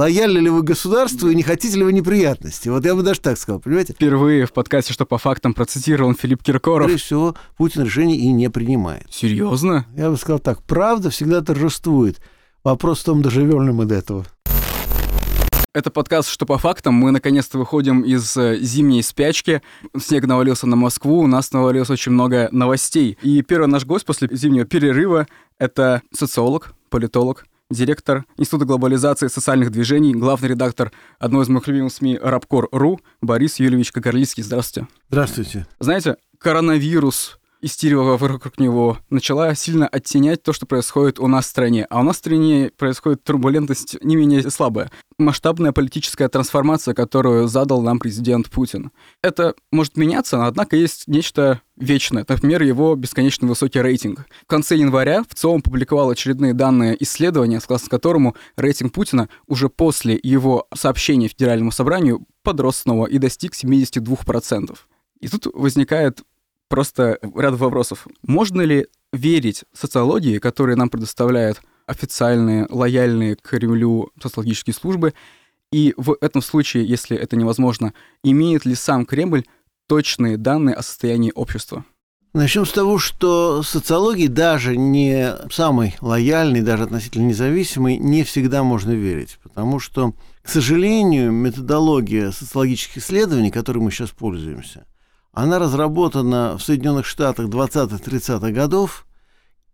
лояльны ли вы государству и не хотите ли вы неприятности. Вот я бы даже так сказал, понимаете? Впервые в подкасте «Что по фактам» процитировал Филипп Киркоров. Скорее всего, Путин решение и не принимает. Серьезно? Я бы сказал так, правда всегда торжествует. Вопрос в том, доживем ли мы до этого. Это подкаст «Что по фактам». Мы наконец-то выходим из э, зимней спячки. Снег навалился на Москву, у нас навалилось очень много новостей. И первый наш гость после зимнего перерыва — это социолог, политолог, директор Института глобализации социальных движений, главный редактор одной из моих любимых СМИ «Рабкор.ру» Борис Юльевич Кагарлицкий. Здравствуйте. Здравствуйте. Знаете, коронавирус истерия вокруг него начала сильно оттенять то, что происходит у нас в стране. А у нас в стране происходит турбулентность не менее слабая. Масштабная политическая трансформация, которую задал нам президент Путин. Это может меняться, однако есть нечто вечное, например, его бесконечно высокий рейтинг. В конце января в ЦОМ публиковал очередные данные исследования, согласно которому рейтинг Путина уже после его сообщения Федеральному собранию подрос снова и достиг 72%. И тут возникает просто ряд вопросов. Можно ли верить социологии, которые нам предоставляют официальные, лояльные к Кремлю социологические службы, и в этом случае, если это невозможно, имеет ли сам Кремль точные данные о состоянии общества? Начнем с того, что социологии даже не самой лояльной, даже относительно независимой, не всегда можно верить. Потому что, к сожалению, методология социологических исследований, которой мы сейчас пользуемся, она разработана в Соединенных Штатах 20-30-х годов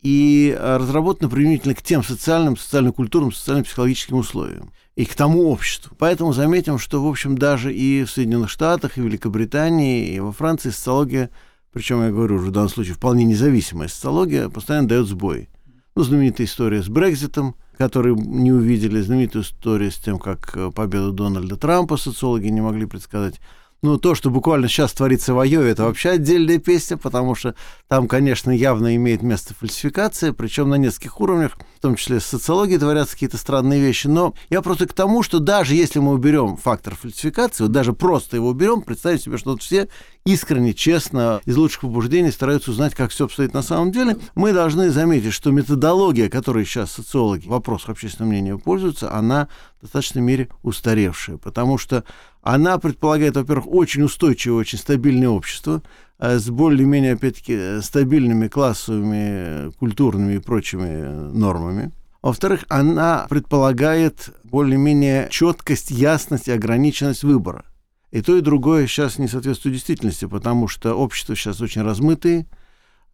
и разработана применительно к тем социальным, социально-культурным, социально-психологическим условиям и к тому обществу. Поэтому заметим, что, в общем, даже и в Соединенных Штатах, и в Великобритании, и во Франции социология, причем, я говорю уже в данном случае, вполне независимая социология, постоянно дает сбой. Ну, знаменитая история с Брекзитом, который не увидели, знаменитая история с тем, как победу Дональда Трампа социологи не могли предсказать. Ну, то, что буквально сейчас творится в Айове, это вообще отдельная песня, потому что там, конечно, явно имеет место фальсификация, причем на нескольких уровнях, том числе с социологией творятся какие-то странные вещи. Но я просто к тому, что даже если мы уберем фактор фальсификации, вот даже просто его уберем, представьте себе, что вот все искренне, честно, из лучших побуждений стараются узнать, как все обстоит на самом деле, мы должны заметить, что методология, которой сейчас социологи в вопросах общественного мнения пользуются, она в достаточной мере устаревшая, потому что она предполагает, во-первых, очень устойчивое, очень стабильное общество с более-менее, опять-таки, стабильными классовыми, культурными и прочими нормами. Во-вторых, она предполагает более-менее четкость, ясность и ограниченность выбора. И то, и другое сейчас не соответствует действительности, потому что общество сейчас очень размытые,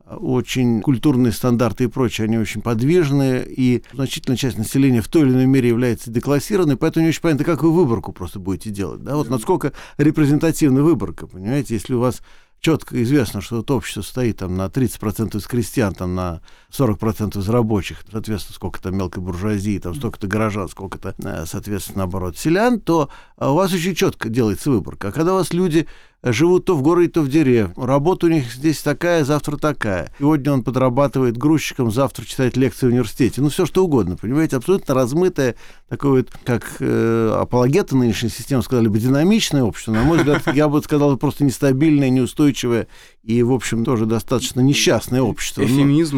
очень культурные стандарты и прочее, они очень подвижные, и значительная часть населения в той или иной мере является деклассированной, поэтому не очень понятно, как вы выборку просто будете делать. Да? Вот насколько репрезентативна выборка, понимаете, если у вас четко известно, что это общество стоит там на 30% из крестьян, там на 40% из рабочих, соответственно, сколько то мелкой буржуазии, там столько-то горожан, сколько-то, э, соответственно, наоборот, селян, то э, у вас очень четко делается выборка. А когда у вас люди живут то в городе, то в деревне. Работа у них здесь такая, завтра такая. Сегодня он подрабатывает грузчиком, завтра читает лекции в университете. Ну, все что угодно, понимаете, абсолютно размытое, такое вот, как э, апологеты нынешней системы сказали бы, динамичное общество. На мой взгляд, я бы сказал, просто нестабильное, неустойчивое и, в общем, тоже достаточно несчастное общество. Ну,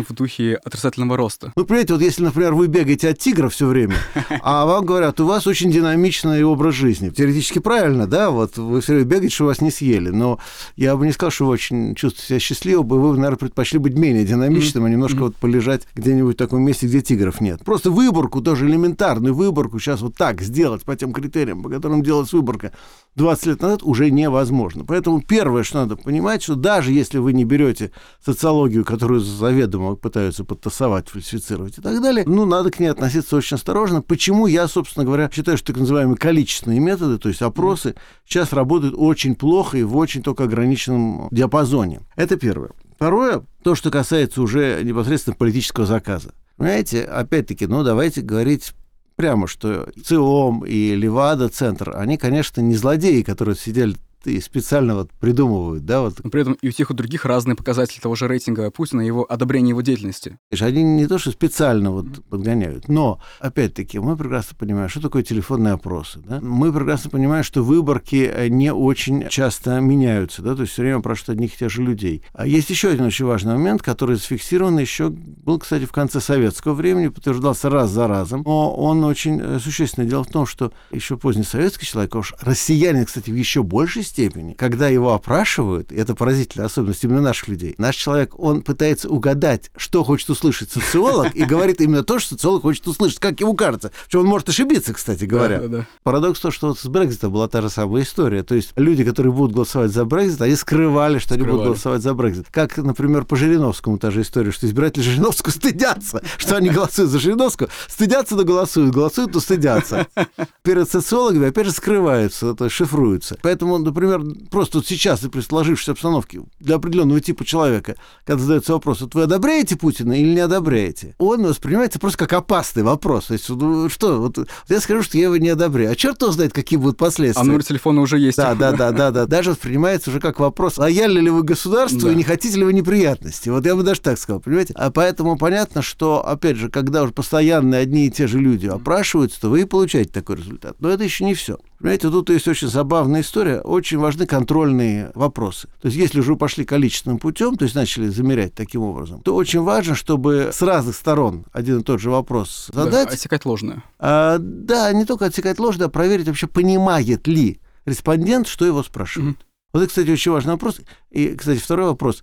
в духе отрицательного роста. Ну, понимаете, вот если, например, вы бегаете от тигра все время, а вам говорят, у вас очень динамичный образ жизни. Теоретически правильно, да, вот вы все время бегаете, что вас не съели, но я бы не сказал, что вы очень чувствуете себя счастливым, вы, наверное, предпочли быть менее динамичным, а немножко вот полежать где-нибудь в таком месте, где тигров нет. Просто выборку, тоже элементарную выборку сейчас вот так сделать по тем критериям, по которым делается выборка, 20 лет назад уже невозможно. Поэтому первое, что надо понимать, что даже если вы не берете социологию, которую заведомо пытаются подтасовать, фальсифицировать и так далее, ну, надо к ней относиться очень осторожно. Почему я, собственно говоря, считаю, что так называемые количественные методы, то есть опросы, сейчас работают очень плохо и в очень только ограниченном диапазоне. Это первое. Второе, то, что касается уже непосредственно политического заказа. Понимаете, опять-таки, ну, давайте говорить прямо, что ЦИОМ и Левада-центр, они, конечно, не злодеи, которые сидели и специально вот придумывают, да, вот. Но при этом и у тех, и у других разные показатели того же рейтинга Путина и его одобрения его деятельности. Они не то, что специально вот подгоняют, но, опять-таки, мы прекрасно понимаем, что такое телефонные опросы, да? Мы прекрасно понимаем, что выборки э, не очень часто меняются, да, то есть все время спрашивают одних и тех же людей. А есть еще один очень важный момент, который зафиксирован еще, был, кстати, в конце советского времени, подтверждался раз за разом, но он очень э, существенный. Дело в том, что еще поздний советский человек, а уж россиянин, кстати, в еще большей степени, когда его опрашивают, и это поразительная особенность именно наших людей, наш человек, он пытается угадать, что хочет услышать социолог, и говорит именно то, что социолог хочет услышать, как ему кажется. Причем он может ошибиться, кстати говоря. Да, да, да. Парадокс то, что вот с Брекзитом была та же самая история. То есть люди, которые будут голосовать за Брекзит, они скрывали, что скрывали. они будут голосовать за Брекзит. Как, например, по Жириновскому та же история, что избиратели Жириновского стыдятся, что они голосуют за Жириновского. Стыдятся, но голосуют, голосуют, но стыдятся. Перед социологами, опять же, скрываются, то есть шифруются. Поэтому, например, просто вот сейчас при сложившейся обстановке для определенного типа человека, когда задается вопрос, вот вы одобряете Путина или не одобряете, он воспринимается просто как опасный вопрос. То есть, ну, что, вот я скажу, что я его не одобряю. А черт его знает, какие будут последствия. А номер телефона уже есть. Да, да, да, да, да. Даже воспринимается уже как вопрос, лояльны ли вы государству да. и не хотите ли вы неприятности. Вот я бы даже так сказал, понимаете? А поэтому понятно, что, опять же, когда уже постоянно одни и те же люди опрашиваются, то вы и получаете такой результат. Но это еще не все. Понимаете, тут есть очень забавная история. Очень важны контрольные вопросы. То есть, если уже вы пошли количественным путем, то есть начали замерять таким образом, то очень важно, чтобы с разных сторон один и тот же вопрос задать. Да, отсекать ложное. А, да, не только отсекать ложное, а проверить вообще, понимает ли респондент, что его спрашивают. Mm-hmm. Вот это, кстати, очень важный вопрос. И, кстати, второй вопрос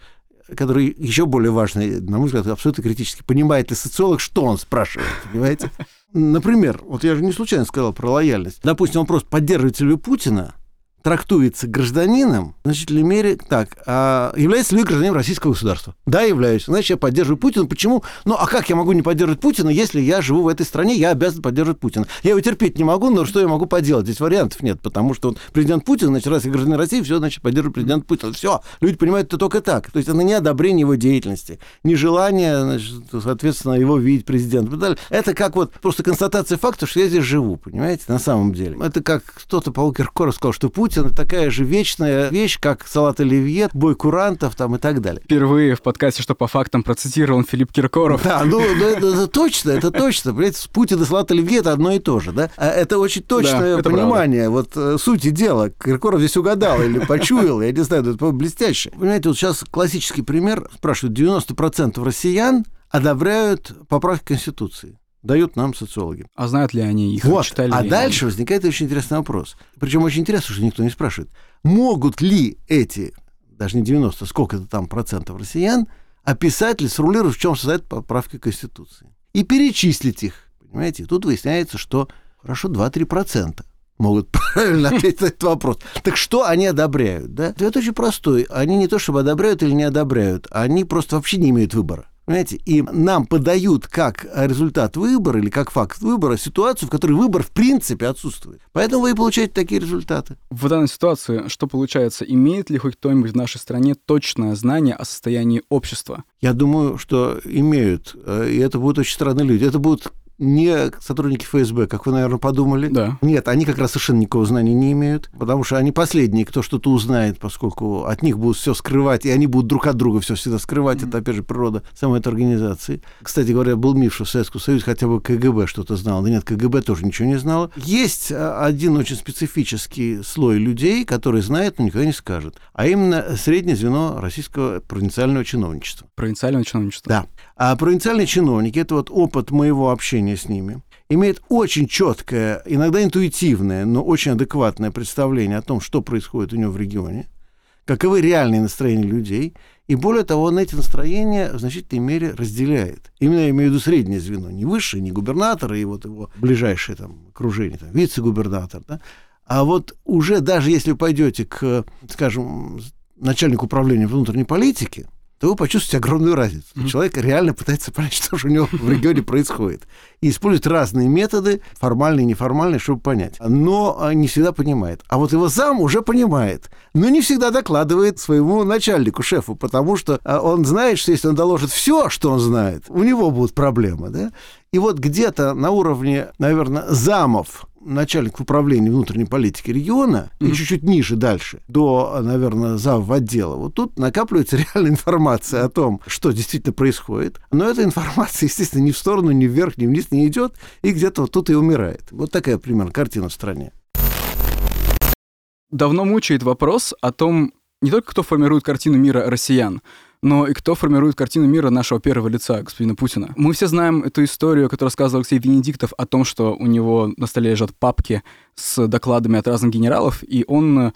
который еще более важный, на мой взгляд, абсолютно критически. Понимает ли социолог, что он спрашивает, понимаете? Например, вот я же не случайно сказал про лояльность. Допустим, вопрос, поддерживаете ли вы Путина, трактуется гражданином в значительной мере так. А является ли гражданином российского государства? Да, являюсь. Значит, я поддерживаю Путина. Почему? Ну, а как я могу не поддерживать Путина, если я живу в этой стране, я обязан поддерживать Путина? Я его терпеть не могу, но что я могу поделать? Здесь вариантов нет, потому что он президент Путин, значит, раз я гражданин России, все, значит, поддерживаю президента Путина. Все, люди понимают это только так. То есть это не одобрение его деятельности, не желание, значит, соответственно, его видеть президентом. Это как вот просто констатация факта, что я здесь живу, понимаете, на самом деле. Это как кто-то по Киркоров сказал, что Путин Путин такая же вечная вещь, как салат оливье, бой курантов там и так далее. Впервые в подкасте, что по фактам процитирован Филипп Киркоров. Да, ну, ну это, это точно, это точно. Понимаете, Путин и салат оливье это одно и то же, да? А это очень точное да, это понимание правда. вот э, сути дела. Киркоров здесь угадал или почуял, я не знаю, это блестяще. Понимаете, вот сейчас классический пример. Спрашивают, 90% россиян одобряют поправки Конституции дают нам социологи. А знают ли они их? Вот. Читали а дальше они? возникает очень интересный вопрос. Причем очень интересно, что никто не спрашивает. Могут ли эти, даже не 90, сколько-то там процентов россиян, описать ли, сформулировать, в чем состоит поправка Конституции? И перечислить их. Понимаете? И тут выясняется, что хорошо 2-3 процента могут правильно ответить на этот вопрос. Так что они одобряют? Да? Ответ очень простой. Они не то чтобы одобряют или не одобряют, они просто вообще не имеют выбора. Понимаете? И нам подают как результат выбора или как факт выбора ситуацию, в которой выбор в принципе отсутствует. Поэтому вы и получаете такие результаты. В данной ситуации что получается? Имеет ли хоть кто-нибудь в нашей стране точное знание о состоянии общества? Я думаю, что имеют. Э, и это будут очень странные люди. Это будут не сотрудники ФСБ, как вы, наверное, подумали. Да. Нет, они как раз совершенно никакого знания не имеют, потому что они последние, кто что-то узнает, поскольку от них будут все скрывать, и они будут друг от друга все всегда скрывать. Mm-hmm. Это, опять же, природа самой этой организации. Кстати говоря, был миф, что в Советском Союзе хотя бы КГБ что-то знал. Да нет, КГБ тоже ничего не знало. Есть а, один очень специфический слой людей, который знает, но никогда не скажет. А именно среднее звено российского провинциального чиновничества. Провинциального чиновничества? Да. А провинциальные чиновники, это вот опыт моего общения с ними, имеет очень четкое, иногда интуитивное, но очень адекватное представление о том, что происходит у него в регионе, каковы реальные настроения людей, и более того, он эти настроения в значительной мере разделяет. Именно я имею в виду среднее звено, не высшее, не губернатор и вот его ближайшее там окружение, там, вице-губернатор, да, а вот уже даже если пойдете к, скажем, начальнику управления внутренней политики, то вы почувствуете огромную разницу. Mm-hmm. Человек реально пытается понять, что же у него в регионе происходит. И использует разные методы, формальные и неформальные, чтобы понять. Но а, не всегда понимает. А вот его зам уже понимает, но не всегда докладывает своему начальнику, шефу, потому что а, он знает, что если он доложит все, что он знает, у него будут проблемы. Да? И вот где-то на уровне, наверное, замов начальник управления внутренней политики региона mm-hmm. и чуть-чуть ниже дальше, до, наверное, зав отдела, вот тут накапливается реальная информация о том, что действительно происходит. Но эта информация, естественно, ни в сторону, ни вверх, ни вниз не идет, и где-то вот тут и умирает. Вот такая примерно картина в стране. Давно мучает вопрос о том, не только кто формирует картину мира россиян, но и кто формирует картину мира нашего первого лица, господина Путина. Мы все знаем эту историю, которую рассказывал Алексей Венедиктов о том, что у него на столе лежат папки с докладами от разных генералов, и он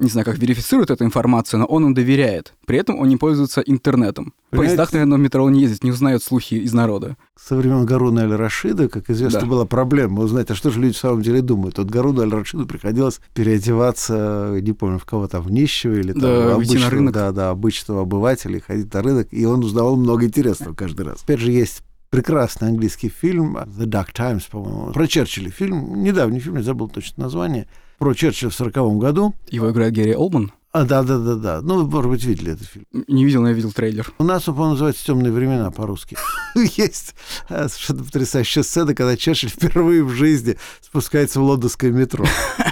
не знаю, как верифицирует эту информацию, но он им доверяет. При этом он не пользуется интернетом. В поездах, наверное, в метро он не ездит, не узнает слухи из народа. Со времен Гаруна Аль-Рашида, как известно, да. была проблема узнать, а что же люди в самом деле думают. Вот Гаруну Аль-Рашиду приходилось переодеваться, не помню, в кого там, в нищего или там, да, обычного, на рынок. Да, да, обычного обывателя, ходить на рынок, и он узнавал много интересного каждый раз. Опять же, есть прекрасный английский фильм The Dark Times, по-моему, про Черчилля фильм, недавний фильм, я забыл точно название, про Черчилля в сороковом году. Его играет Гэри Олман? А, да, да, да, да. Ну, вы, может быть, видели этот фильм. Не видел, но я видел трейлер. У нас, по-моему, называется «Темные времена» по-русски. Есть э, совершенно потрясающая сцена, когда Черчилль впервые в жизни спускается в лондонское метро.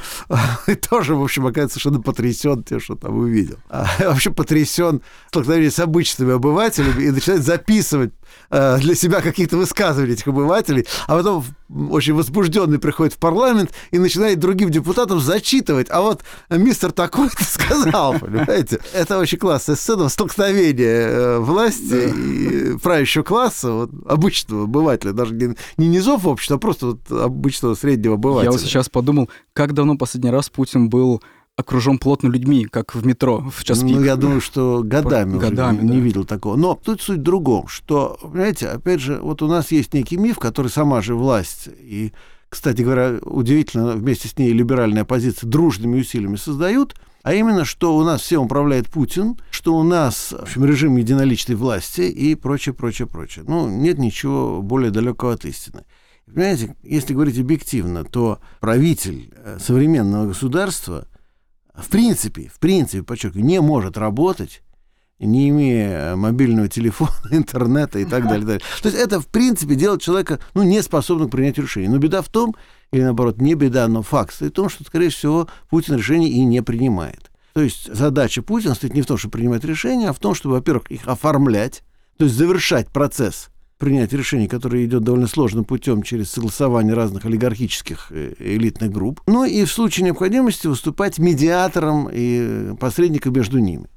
И тоже, в общем, оказывается совершенно потрясен тем, что там увидел. А, вообще потрясен столкновением с обычными обывателями и начинает записывать э, для себя какие-то высказывания этих обывателей, а потом очень возбужденный приходит в парламент и начинает другим депутатам зачитывать. А вот мистер такой-то сказал, понимаете? Это очень классная сцена столкновения э, власти и правящего класса, вот, обычного обывателя, даже не, не низов общества, а просто вот обычного среднего обывателя. Я вот сейчас подумал, как давно последний раз Путин был окружен плотно людьми, как в метро в час пик. Ну, я думаю, что годами, По, годами не, да. видел такого. Но тут суть в другом, что, понимаете, опять же, вот у нас есть некий миф, который сама же власть и, кстати говоря, удивительно, вместе с ней либеральная оппозиция дружными усилиями создают, а именно, что у нас всем управляет Путин, что у нас, в общем, режим единоличной власти и прочее, прочее, прочее. Ну, нет ничего более далекого от истины. Понимаете, если говорить объективно, то правитель э, современного государства – в принципе, в принципе, подчеркиваю, не может работать, не имея мобильного телефона, интернета и так далее. далее. То есть это, в принципе, делает человека ну, не способным к принятию решений. Но беда в том, или наоборот, не беда, но факт в том, что, скорее всего, Путин решений и не принимает. То есть задача Путина стоит не в том, чтобы принимать решения, а в том, чтобы, во-первых, их оформлять, то есть завершать процесс принять решение, которое идет довольно сложным путем через согласование разных олигархических э, элитных групп. Ну и в случае необходимости выступать медиатором и посредником между ними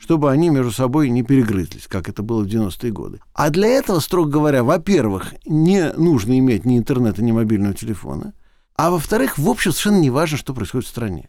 чтобы они между собой не перегрызлись, как это было в 90-е годы. А для этого, строго говоря, во-первых, не нужно иметь ни интернета, ни мобильного телефона, а во-вторых, в общем, совершенно не важно, что происходит в стране.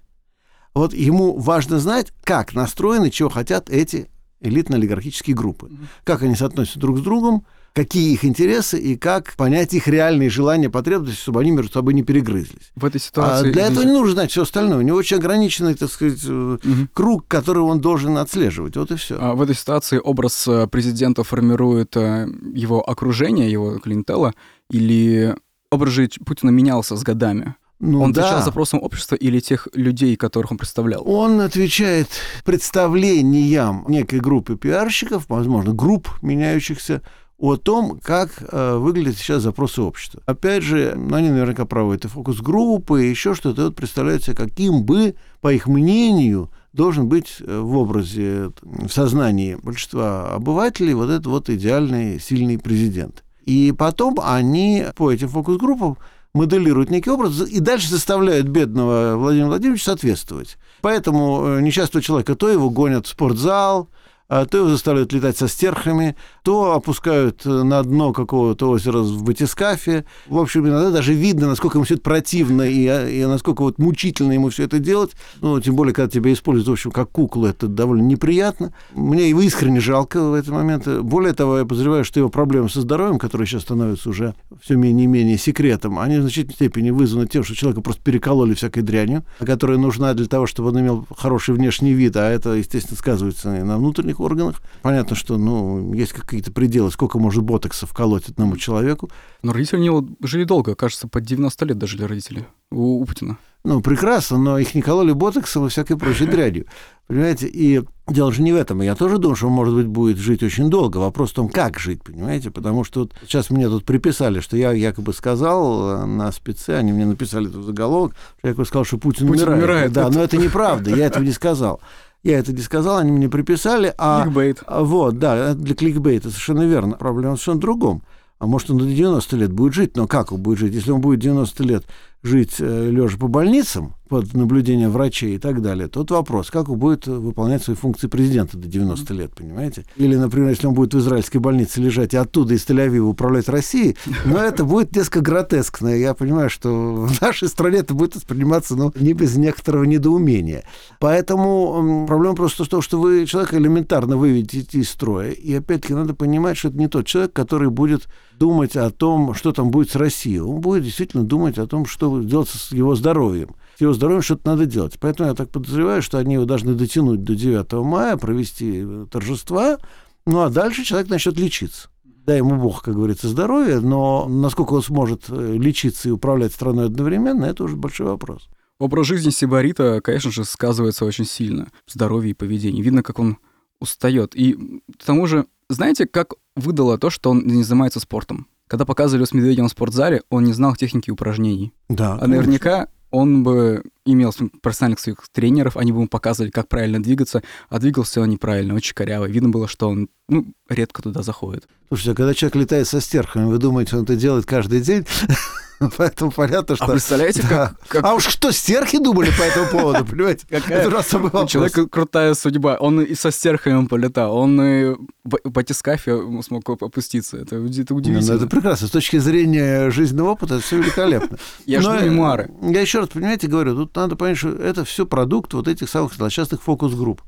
Вот ему важно знать, как настроены, чего хотят эти элитно-олигархические группы, как они соотносятся друг с другом, какие их интересы и как понять их реальные желания, потребности, чтобы они между собой не перегрызлись. В этой ситуации... А для этого не нужно знать все остальное. У него очень ограниченный, так сказать, угу. круг, который он должен отслеживать. Вот и все. А в этой ситуации образ э, президента формирует э, его окружение, его клиентела, или образ жизни Путина менялся с годами? Ну, он да. отвечал запросам общества или тех людей, которых он представлял? Он отвечает представлениям некой группы пиарщиков, возможно, групп меняющихся, о том, как э, выглядят сейчас запросы общества. Опять же, ну, они наверняка проводят и фокус-группы, и еще что-то. Вот представляется, каким бы, по их мнению, должен быть э, в образе, в сознании большинства обывателей вот этот вот идеальный, сильный президент. И потом они по этим фокус-группам моделируют некий образ и дальше заставляют бедного Владимира Владимировича соответствовать. Поэтому э, несчастного человека то его гонят в спортзал, а то его заставляют летать со стерхами, то опускают на дно какого-то озера в батискафе. В общем, иногда даже видно, насколько ему все это противно и, и насколько вот мучительно ему все это делать. Ну, тем более, когда тебя используют, в общем, как куклу, это довольно неприятно. Мне его искренне жалко в этот момент. Более того, я подозреваю, что его проблемы со здоровьем, которые сейчас становятся уже все менее и менее секретом, они в значительной степени вызваны тем, что человека просто перекололи всякой дрянью, которая нужна для того, чтобы он имел хороший внешний вид, а это, естественно, сказывается и на внутренних органах. Понятно, что ну, есть какие-то пределы, сколько может ботокса вколоть одному человеку. Но родители у него жили долго, кажется, под 90 лет дожили родители у, у Путина. Ну, прекрасно, но их не кололи ботоксом и всякой прочей дрянью. Понимаете? И Дело же не в этом. Я тоже думаю, что он, может быть, будет жить очень долго. Вопрос в том, как жить, понимаете? Потому что вот сейчас мне тут приписали, что я якобы сказал э, на спеце, они мне написали тут заголовок, что я якобы сказал, что Путин, Путин умирает. умирает. Да, но это неправда, я этого не сказал. Я это не сказал, они мне приписали. А, Кликбейт. а вот, да, для кликбейта совершенно верно. Проблема совершенно в другом. А может, он до 90 лет будет жить, но как он будет жить? Если он будет 90 лет жить э, лежа по больницам, под наблюдением врачей и так далее, тот вопрос, как он будет выполнять свои функции президента до 90 лет, понимаете? Или, например, если он будет в израильской больнице лежать и оттуда из Тель-Авива управлять Россией, но это будет несколько гротескно. Я понимаю, что в нашей стране это будет восприниматься, ну, не без некоторого недоумения. Поэтому проблема просто в том, что вы человека элементарно выведете из строя. И опять-таки надо понимать, что это не тот человек, который будет думать о том, что там будет с Россией. Он будет действительно думать о том, что делать с его здоровьем его здоровьем что-то надо делать. Поэтому я так подозреваю, что они его должны дотянуть до 9 мая, провести э, торжества, ну а дальше человек начнет лечиться. Дай ему Бог, как говорится, здоровье, но насколько он сможет э, лечиться и управлять страной одновременно, это уже большой вопрос. Образ жизни Сибарита, конечно же, сказывается очень сильно. Здоровье и поведение. Видно, как он устает. И к тому же, знаете, как выдало то, что он не занимается спортом? Когда показывали с Медведевым в спортзале, он не знал техники упражнений. Да. А наверняка он бы имел профессиональных своих тренеров, они бы ему показывали, как правильно двигаться, а двигался он неправильно, очень коряво. Видно было, что он ну, редко туда заходит. Слушайте, а когда человек летает со стерхами, вы думаете, он это делает каждый день? Поэтому понятно, что... А представляете, да. как, как... А уж что стерхи думали по этому поводу, понимаете? Какая... Это у человека крутая судьба. Он и со стерхами полетал, он и в батискафе смог опуститься. Это, это удивительно. Ну, это прекрасно. С точки зрения жизненного опыта это все великолепно. Я жду мемуары. Я еще раз, понимаете, говорю, тут надо понять, что это все продукт вот этих самых злосчастных фокус-групп.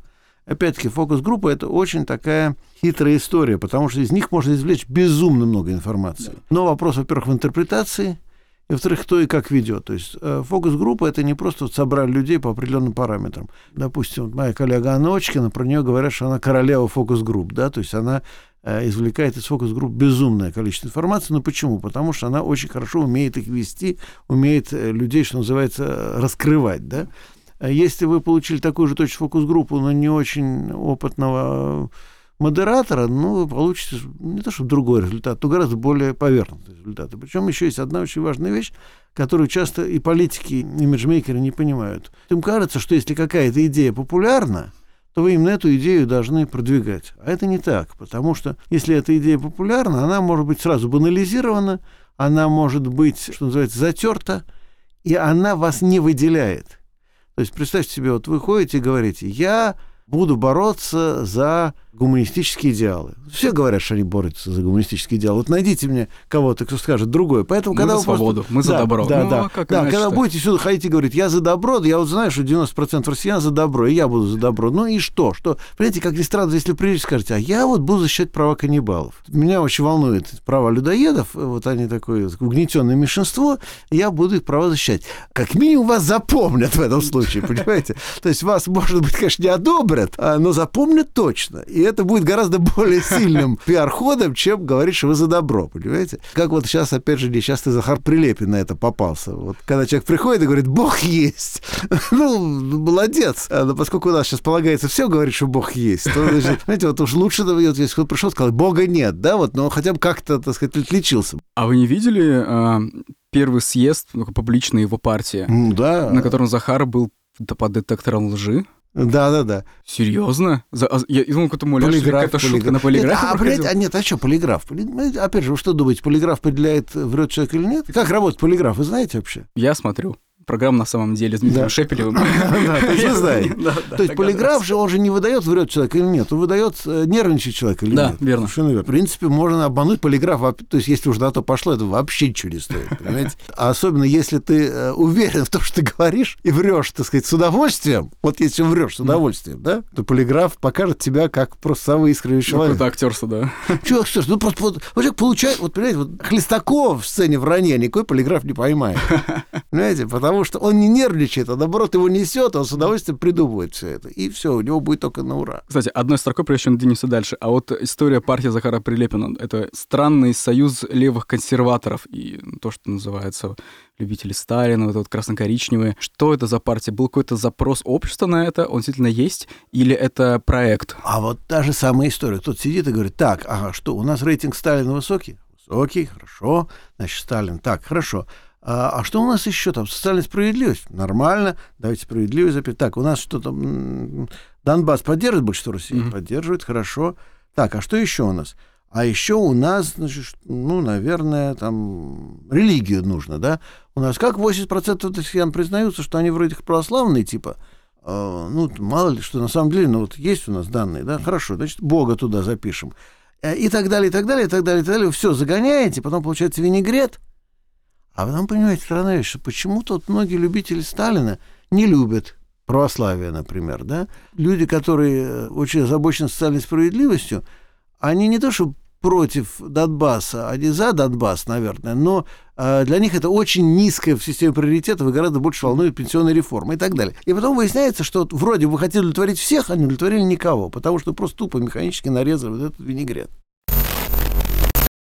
Опять-таки, фокус-группа – это очень такая хитрая история, потому что из них можно извлечь безумно много информации. Но вопрос, во-первых, в интерпретации – и, во-вторых, кто и как ведет. То есть э, фокус-группа это не просто вот собрали людей по определенным параметрам. Допустим, вот моя коллега Анна Очкина, про нее говорят, что она королева фокус-групп, да, то есть она э, извлекает из фокус-групп безумное количество информации. Но почему? Потому что она очень хорошо умеет их вести, умеет э, людей, что называется, раскрывать, да. Если вы получили такую же точно фокус-группу, но не очень опытного модератора, ну, получите не то чтобы другой результат, но гораздо более поверхностный результат. Причем еще есть одна очень важная вещь, которую часто и политики, и имиджмейкеры не понимают. Им кажется, что если какая-то идея популярна, то вы именно эту идею должны продвигать. А это не так, потому что если эта идея популярна, она может быть сразу банализирована, она может быть, что называется, затерта, и она вас не выделяет. То есть представьте себе, вот вы ходите и говорите, я буду бороться за гуманистические идеалы. Все говорят, что они борются за гуманистические идеалы. Вот найдите мне кого-то, кто скажет другое. Поэтому, мы когда за вы свободу, просто... мы за да, добро. Да, ну, да, а да. Когда будете сюда ходить и говорить, я за добро, я вот знаю, что 90% россиян за добро, и я буду за добро. Ну и что? что? Понимаете, как ни странно, если придете скажете, а я вот буду защищать права каннибалов. Меня очень волнует права людоедов, вот они такое угнетенное меньшинство, я буду их права защищать. Как минимум вас запомнят в этом случае, понимаете? То есть вас, может быть, конечно, не одобрят, а, но запомнят точно. И это будет гораздо более сильным пиар-ходом, чем говорить, что вы за добро, понимаете? Как вот сейчас, опять же, несчастный Захар Прилепин на это попался. Вот когда человек приходит и говорит, Бог есть, ну, молодец. А, но поскольку у нас сейчас полагается все говорить, что Бог есть, то, значит, знаете, вот уж лучше, если кто пришел, сказал, Бога нет, да, вот, но хотя бы как-то, так сказать, отличился. А вы не видели а, первый съезд, ну, публичный его партии, да. на котором Захар был под детектором лжи? Да, да, да. Серьезно? За, а, я думал, какой-то муляж, полиграф, какая-то полиграф. шутка на полиграфе а, блядь, а нет, а что полиграф? Поли... Опять же, вы что думаете, полиграф определяет, врет человек или нет? Как работает полиграф, вы знаете вообще? Я смотрю программа на самом деле с Дмитрием Да. Шепелевым. Да. Да, да, То есть полиграф же, он же не выдает, врет человек или нет, он выдает, э, нервничает человек или Да, нет. Совершенно верно. В принципе, можно обмануть полиграф, то есть если уж на то пошло, это вообще ничего не стоит, понимаете? А особенно если ты э, уверен в том, что ты говоришь, и врешь, так сказать, с удовольствием, вот если врешь с удовольствием, да, то полиграф покажет тебя как просто самый искренний человек. Какой-то актерство, да. Чувак, что ну просто вот, вот человек получает, вот понимаете, вот Хлестакова в сцене вранья никакой полиграф не поймает. Понимаете, потому потому что он не нервничает, а наоборот его несет, он с удовольствием придумывает все это. И все, у него будет только на ура. Кстати, одной строкой прежде чем двинемся дальше. А вот история партии Захара Прилепина — это странный союз левых консерваторов и то, что называется любители Сталина, вот это вот красно-коричневые. Что это за партия? Был какой-то запрос общества на это? Он действительно есть? Или это проект? А вот та же самая история. Кто-то сидит и говорит, так, ага, что, у нас рейтинг Сталина высокий? Высокий, хорошо. Значит, Сталин, так, хорошо. А, а что у нас еще там? Социальная справедливость? Нормально. Давайте справедливость записать. Так, у нас что там? Донбасс поддерживает большинство России? Mm-hmm. Поддерживает, хорошо. Так, а что еще у нас? А еще у нас, значит, ну, наверное, там религию нужно, да? У нас как 80% россиян признаются, что они вроде православные, типа, э, ну, мало ли, что на самом деле, ну, вот есть у нас данные, да? Хорошо, значит, Бога туда запишем. Э, и так далее, и так далее, и так далее, и так далее. Все загоняете, потом получается винегрет – а потом, понимаете, странная вещь, что почему-то вот многие любители Сталина не любят православие, например, да? Люди, которые э, очень озабочены социальной справедливостью, они не то что против Донбасса, они за Донбасс, наверное, но э, для них это очень низкое в системе приоритетов и гораздо больше волнует пенсионная реформа и так далее. И потом выясняется, что вот вроде бы хотели удовлетворить всех, а не удовлетворили никого, потому что просто тупо механически нарезали вот этот винегрет.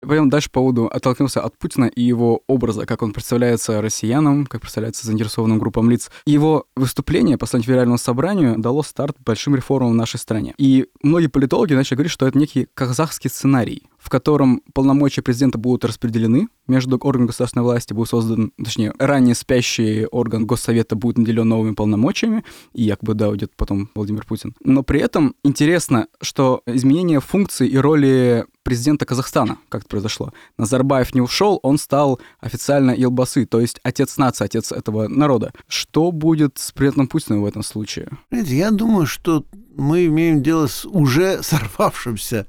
Пойдем дальше по поводу оттолкнулся от Путина и его образа, как он представляется россиянам, как представляется заинтересованным группам лиц. Его выступление по федеральному собранию дало старт большим реформам в нашей стране. И многие политологи начали говорить, что это некий казахский сценарий, в котором полномочия президента будут распределены между органами государственной власти, будет создан, точнее, ранее спящий орган Госсовета будет наделен новыми полномочиями, и якобы, да, уйдет потом Владимир Путин. Но при этом интересно, что изменение функций и роли президента Казахстана, как это произошло. Назарбаев не ушел, он стал официально Елбасы, то есть отец нации, отец этого народа. Что будет с президентом Путиным в этом случае? я думаю, что мы имеем дело с уже сорвавшимся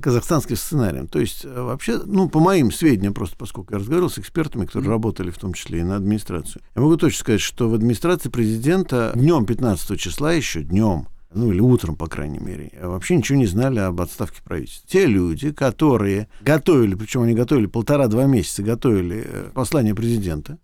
казахстанским сценарием. То есть э, вообще, ну, по моим сведениям, просто поскольку я разговаривал с экспертами, которые работали в том числе и на администрацию, я могу точно сказать, что в администрации президента днем 15 числа еще днем ну или утром, по крайней мере, вообще ничего не знали об отставке правительства. Те люди, которые готовили, причем они готовили полтора-два месяца, готовили э, послание президента,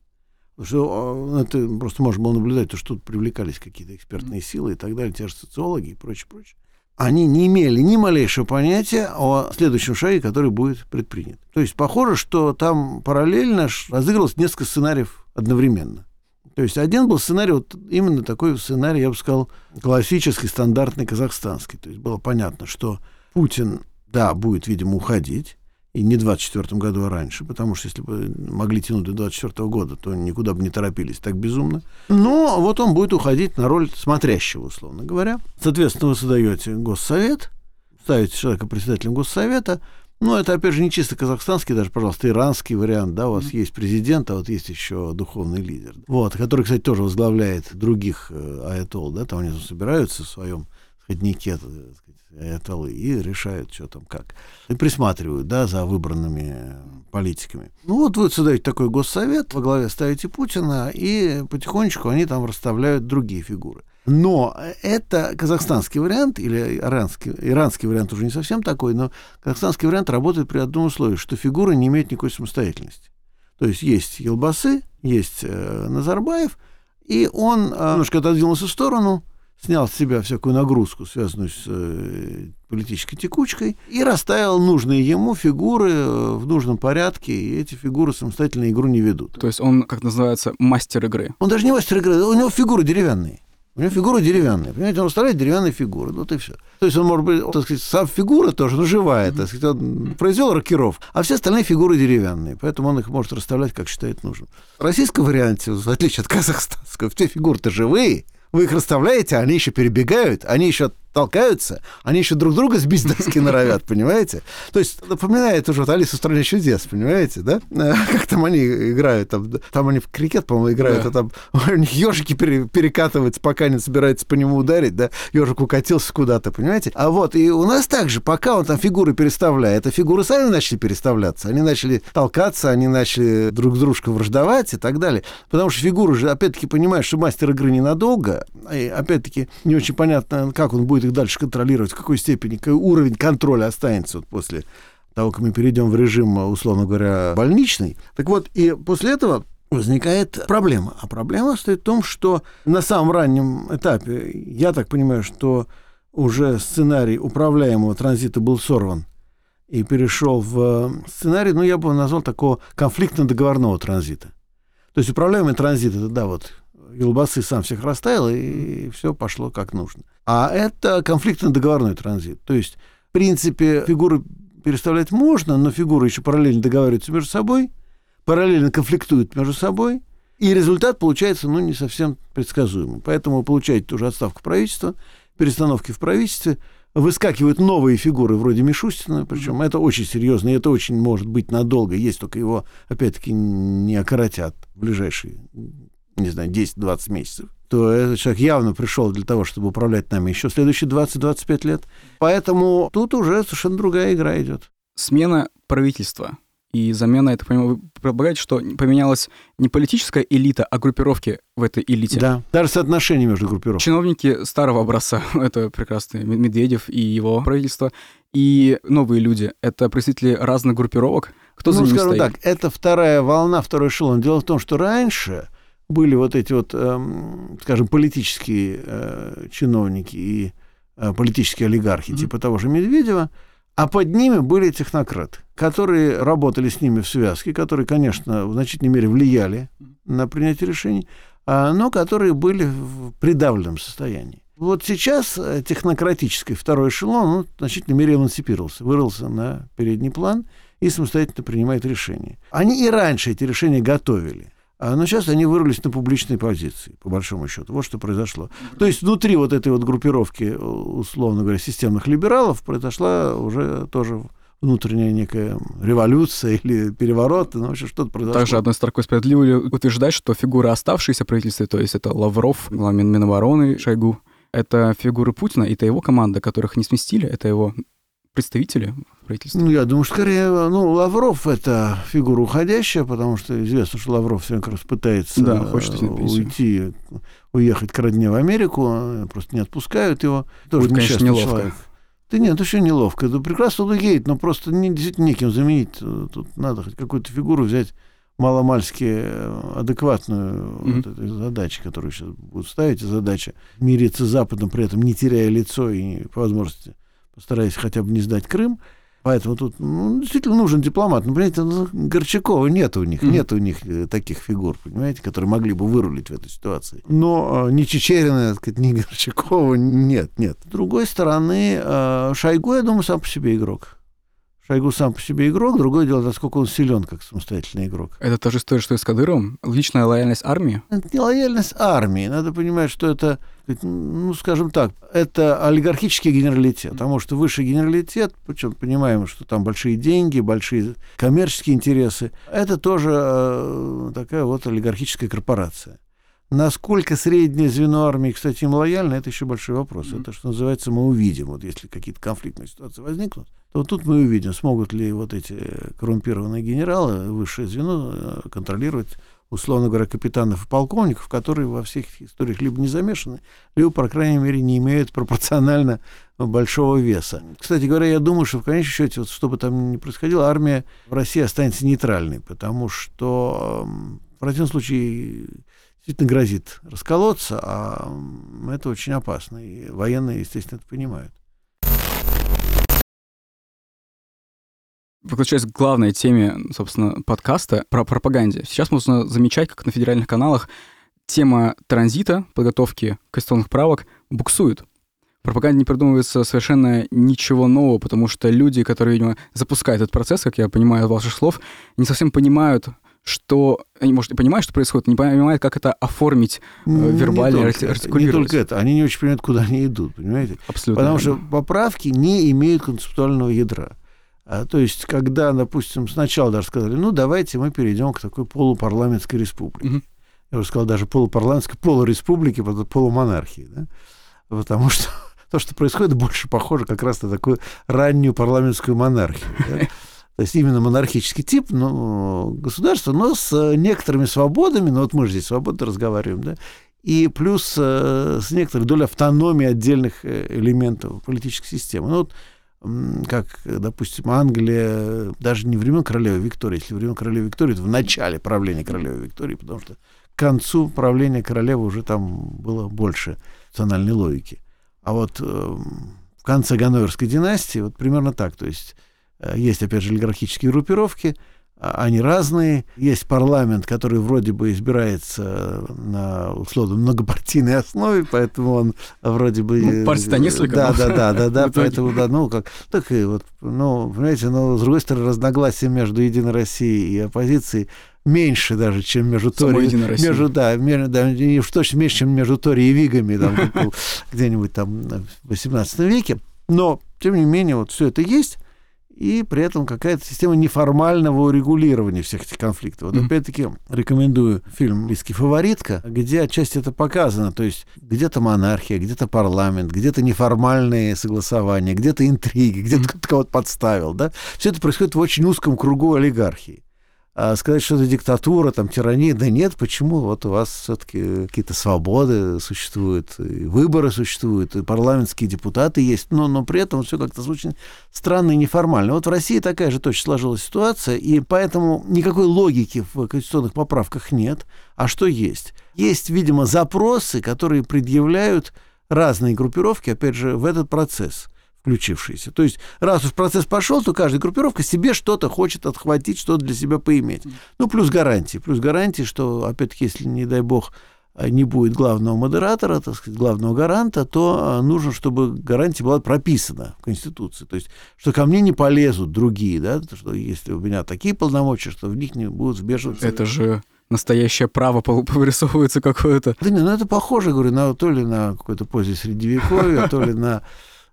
что это просто можно было наблюдать, то, что тут привлекались какие-то экспертные силы и так далее, те же социологи и прочее, прочее они не имели ни малейшего понятия о следующем шаге, который будет предпринят. То есть похоже, что там параллельно разыгрывалось несколько сценариев одновременно. То есть один был сценарий, вот именно такой сценарий, я бы сказал, классический, стандартный казахстанский. То есть было понятно, что Путин, да, будет, видимо, уходить, и не в 24 году, а раньше, потому что если бы могли тянуть до 24 года, то никуда бы не торопились так безумно. Но вот он будет уходить на роль смотрящего, условно говоря. Соответственно, вы создаете госсовет, ставите человека председателем госсовета, ну, это, опять же, не чисто казахстанский, даже, пожалуйста, иранский вариант, да, у вас есть президент, а вот есть еще духовный лидер, вот, который, кстати, тоже возглавляет других э, аятол, да, там они собираются в своем сходнике, так сказать, аятолы и решают, что там как. И присматривают, да, за выбранными политиками. Ну вот вы создаете такой госсовет, во главе ставите Путина, и потихонечку они там расставляют другие фигуры. Но это казахстанский вариант, или иранский, иранский вариант уже не совсем такой, но казахстанский вариант работает при одном условии, что фигура не имеет никакой самостоятельности. То есть есть Елбасы, есть э, Назарбаев, и он э, немножко отодвинулся в сторону, снял с себя всякую нагрузку, связанную с э, политической текучкой, и расставил нужные ему фигуры э, в нужном порядке, и эти фигуры самостоятельно игру не ведут. То есть он, как называется, мастер игры? Он даже не мастер игры, у него фигуры деревянные. У него фигура деревянная, понимаете, он расставляет деревянные фигуры, вот и все. То есть он, может быть, так сказать, сам фигура тоже, но живая, так сказать, он произвел рокеров, а все остальные фигуры деревянные, поэтому он их может расставлять, как считает нужным. В российском варианте, в отличие от казахстанского, все фигуры-то живые, вы их расставляете, они еще перебегают, они еще толкаются, они еще друг друга сбить доски норовят, понимаете? То есть напоминает уже вот Алису в стране чудес, понимаете, да? Как там они играют, там, там они в крикет, по-моему, играют, да. а там у них ежики перекатываются, пока не собираются по нему ударить, да? Ежик укатился куда-то, понимаете? А вот и у нас также, пока он там фигуры переставляет, а фигуры сами начали переставляться, они начали толкаться, они начали друг с дружкой враждовать и так далее. Потому что фигуры же, опять-таки, понимаешь, что мастер игры ненадолго, и опять-таки не очень понятно, как он будет их дальше контролировать, в какой степени, какой уровень контроля останется вот после того, как мы перейдем в режим, условно говоря, больничный. Так вот, и после этого возникает проблема. А проблема стоит в том, что на самом раннем этапе, я так понимаю, что уже сценарий управляемого транзита был сорван и перешел в сценарий, ну, я бы назвал такого конфликтно-договорного транзита. То есть управляемый транзит, это, да, вот, Елбасы сам всех расставил, и все пошло как нужно. А это конфликтно-договорной транзит. То есть, в принципе, фигуры переставлять можно, но фигуры еще параллельно договариваются между собой, параллельно конфликтуют между собой, и результат получается, ну, не совсем предсказуемый. Поэтому получаете ту же отставку правительства, перестановки в правительстве, выскакивают новые фигуры вроде Мишустина, причем это очень серьезно, и это очень может быть надолго, есть только его, опять-таки, не окоротят в ближайшие, не знаю, 10-20 месяцев то этот человек явно пришел для того, чтобы управлять нами еще следующие 20-25 лет. Поэтому тут уже совершенно другая игра идет. Смена правительства и замена, это понимаю, вы предполагаете, что поменялась не политическая элита, а группировки в этой элите. Да, даже соотношение между группировками. Чиновники старого образца, это прекрасный Медведев и его правительство, и новые люди, это представители разных группировок. Кто ну, за ними скажем стоит? так, это вторая волна, второй эшелон. Дело в том, что раньше были вот эти вот, эм, скажем, политические э, чиновники и э, политические олигархи, mm-hmm. типа того же Медведева, а под ними были технократы, которые работали с ними в связке, которые, конечно, в значительной мере влияли на принятие решений, а, но которые были в придавленном состоянии. Вот сейчас э, технократический второй эшелон ну, в значительной мере эмансипировался, вырвался на передний план и самостоятельно принимает решения. Они и раньше эти решения готовили. А, но сейчас они вырвались на публичной позиции, по большому счету. Вот что произошло. То есть внутри вот этой вот группировки, условно говоря, системных либералов произошла уже тоже внутренняя некая революция или переворот, ну, вообще что-то произошло. Также одной строкой справедливо ли утверждать, что фигуры оставшиеся правительства, то есть это Лавров, глава Минобороны, Шойгу, это фигуры Путина, это его команда, которых не сместили, это его представители правительства? Ну, я думаю, скорее, ну, Лавров — это фигура уходящая, потому что известно, что Лавров все как раз пытается да, хочет уйти, уехать к родне в Америку, просто не отпускают его. Тоже Будет, конечно, неловко. Человек. Да нет, еще неловко. Это прекрасно едет, но просто не, действительно неким заменить. Тут надо хоть какую-то фигуру взять маломальски адекватную mm-hmm. вот этой задачи, которую сейчас будут ставить, задача мириться с Западом, при этом не теряя лицо и по возможности постараясь хотя бы не сдать Крым. Поэтому тут ну, действительно нужен дипломат. Ну, понимаете, ну, Горчакова нет у них, mm-hmm. нет у них э, таких фигур, понимаете, которые могли бы вырулить в этой ситуации. Но э, ни Чечерина, так сказать, ни Горчакова нет, нет. С другой стороны, э, Шойгу, я думаю, сам по себе игрок. Шойгу сам по себе игрок, другое дело, насколько он силен как самостоятельный игрок. Это та же история, что и с Кадыровым? Личная лояльность армии? Это не лояльность армии. Надо понимать, что это, ну, скажем так, это олигархический генералитет. Потому что высший генералитет, причем понимаем, что там большие деньги, большие коммерческие интересы, это тоже э, такая вот олигархическая корпорация. Насколько среднее звено армии, кстати, им лояльно, это еще большой вопрос. Mm-hmm. Это, что называется, мы увидим. Вот если какие-то конфликтные ситуации возникнут, то тут мы увидим, смогут ли вот эти коррумпированные генералы, высшее звено, э, контролировать, условно говоря, капитанов и полковников, которые во всех историях либо не замешаны, либо, по крайней мере, не имеют пропорционально большого веса. Кстати говоря, я думаю, что в конечном счете, вот, что бы там ни происходило, армия в России останется нейтральной, потому что в противном случае действительно грозит расколоться, а это очень опасно. И военные, естественно, это понимают. Возвращаясь к главной теме, собственно, подкаста про пропаганде. Сейчас можно замечать, как на федеральных каналах тема транзита, подготовки конституционных правок буксует. В пропаганде не придумывается совершенно ничего нового, потому что люди, которые, видимо, запускают этот процесс, как я понимаю из ваших слов, не совсем понимают, что они, может, и понимают, что происходит, не понимают, как это оформить э, вербально, не только, артикулировать. Не только это, они не очень понимают, куда они идут, понимаете? Абсолютно. Потому что поправки не имеют концептуального ядра. А, то есть, когда, допустим, сначала даже сказали, ну, давайте мы перейдем к такой полупарламентской республике. Угу. Я уже сказал, даже полупарламентской, полуреспублике, полумонархии. Да? Потому что то, что происходит, больше похоже как раз на такую раннюю парламентскую монархию. Да? То есть именно монархический тип ну, государства, но с некоторыми свободами, ну вот мы же здесь свободно разговариваем, да, и плюс э, с некоторой долей автономии отдельных э, элементов политической системы. Ну вот как, допустим, Англия, даже не времен королевы Виктории, если времен королевы Виктории, то в начале правления королевы Виктории, потому что к концу правления королевы уже там было больше национальной логики. А вот в конце Ганноверской династии вот примерно так, то есть есть, опять же, олигархические группировки – а, они разные. Есть парламент, который вроде бы избирается на условно многопартийной основе, поэтому он вроде бы... Ну, партий-то несколько. Да, да, да, да, да, поэтому, да, ну, как, так и вот, ну, понимаете, но, с другой стороны, разногласия между Единой Россией и оппозицией меньше даже, чем между Тори... Между, да, между, да, и уж точно меньше, чем между Тори и Вигами там, где-нибудь там в XVIII веке. Но, тем не менее, вот все это есть и при этом какая-то система неформального урегулирования всех этих конфликтов. Вот mm-hmm. опять-таки рекомендую фильм «Лиский фаворитка», где отчасти это показано, то есть где-то монархия, где-то парламент, где-то неформальные согласования, где-то интриги, где-то mm-hmm. кого-то подставил, да? Все это происходит в очень узком кругу олигархии. А сказать, что это диктатура, там, тирания, да нет, почему? Вот у вас все-таки какие-то свободы существуют, и выборы существуют, и парламентские депутаты есть, но, но при этом все как-то очень странно и неформально. Вот в России такая же точно сложилась ситуация, и поэтому никакой логики в конституционных поправках нет. А что есть? Есть, видимо, запросы, которые предъявляют разные группировки, опять же, в этот процесс – включившиеся. То есть, раз уж процесс пошел, то каждая группировка себе что-то хочет отхватить, что-то для себя поиметь. Ну, плюс гарантии. Плюс гарантии, что, опять-таки, если, не дай бог, не будет главного модератора, так сказать, главного гаранта, то а, нужно, чтобы гарантия была прописана в Конституции. То есть, что ко мне не полезут другие, да, что если у меня такие полномочия, что в них не будут вмешиваться. Это же настоящее право вырисовывается какое-то. Да не, ну это похоже, говорю, на, то ли на какое-то позднее средневековье, то ли на а,